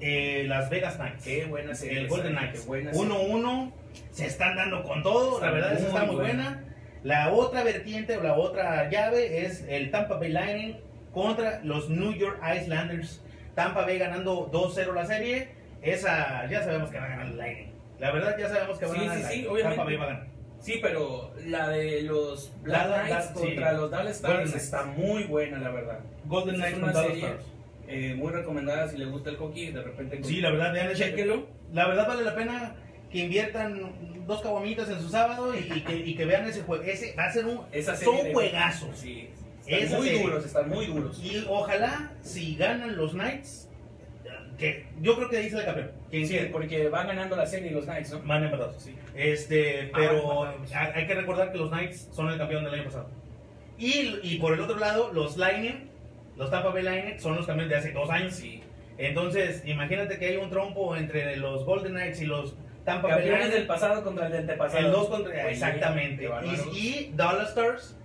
eh, Las Vegas Knights. Qué buena serie. el Golden Knights. buena serie. 1-1. Se están dando con todo. Está la verdad, esa está muy buena. buena. La otra vertiente o la otra llave es el Tampa Bay Lightning contra los New York Islanders. Tampa Bay ganando 2-0 la serie. Esa ya sabemos que va a ganar el Lightning. La verdad, ya sabemos que va Sí, a ganar sí, sí, obviamente. Tampa Bay va a ganar. Sí, pero la de los Black Dallas- Knights Dallas, sí. contra los Dallas Stars está muy buena, la verdad. Golden Knights contra los serie Stars. eh, muy recomendada si le gusta el hockey. De repente, Sí, la verdad, vean Chéquelo. La verdad vale la pena que inviertan dos caguamitas en su sábado y, y que, y que vean ese juego. Ese va a ser un Esa son juegazos. Sí, están muy serie. duros, están muy duros. Y ojalá si ganan los Knights, que yo creo que ahí sale campeón. Quien Sí, porque van ganando la serie los Knights, ¿no? Van empatados. Sí. Este, Ah, pero empatados. hay hay que recordar que los Knights son el campeón del año pasado. Y, y por el otro lado, los Lightning, los Tampa Bay Lightning, son los campeones de hace dos años. Sí. Entonces, imagínate que hay un trompo entre los Golden Knights y los Tampa Bay Campeones Lightning. del pasado contra el del antepasado. El 2 contra. Oye, exactamente. Y, y Dallas Stars,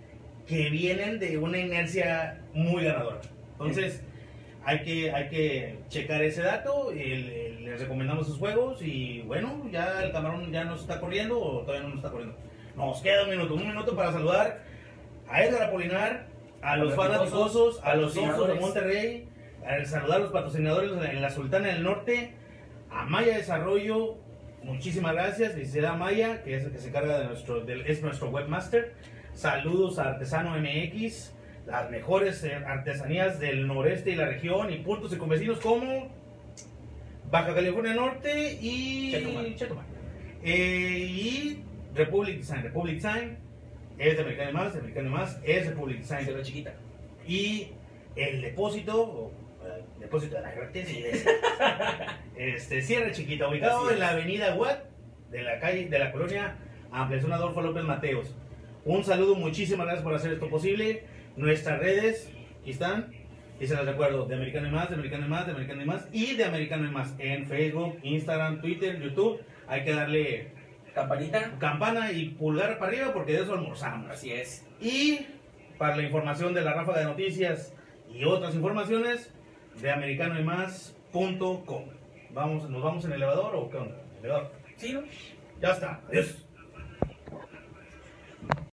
que vienen de una inercia muy ganadora. Entonces, hay, que, hay que checar ese dato. y le- les recomendamos sus juegos. Y bueno, ya el camarón ya nos está corriendo o todavía no nos está corriendo. Nos queda un minuto. Un minuto para saludar a Edgar Apolinar, a los Fanáticosos, a los Osos de. Monterrey, a saludar a los patrocinadores en la Sultana del Norte, a Maya Desarrollo, muchísimas gracias, licenciada Maya, que es el que se encarga de nuestro, del- es nuestro webmaster. Saludos a Artesano MX, las mejores eh, artesanías del noreste y la región y puntos y convecinos como Baja California Norte y Chetumal. Chetumal. Eh, y Republic Design. Republic Design es de Americano y Más, de Americano Más es Republic Design. Se lo chiquita. Y el depósito, o, eh, depósito de la Gratis, este, Sierra Chiquita, ubicado en la avenida Watt, de la calle, de la colonia Ampliación Adolfo López Mateos. Un saludo, muchísimas gracias por hacer esto posible. Nuestras redes, aquí están, y se las recuerdo, de Americano y Más, de Americano y Más, de Americano y Más, y de Americano y Más, en Facebook, Instagram, Twitter, YouTube. Hay que darle Campanita. campana y pulgar para arriba porque de eso almorzamos. Así es. Y para la información de la ráfaga de noticias y otras informaciones, de americanoymás.com. Vamos, ¿Nos vamos en elevador o qué onda? Elevador. Sí, ¿no? Ya está. Adiós.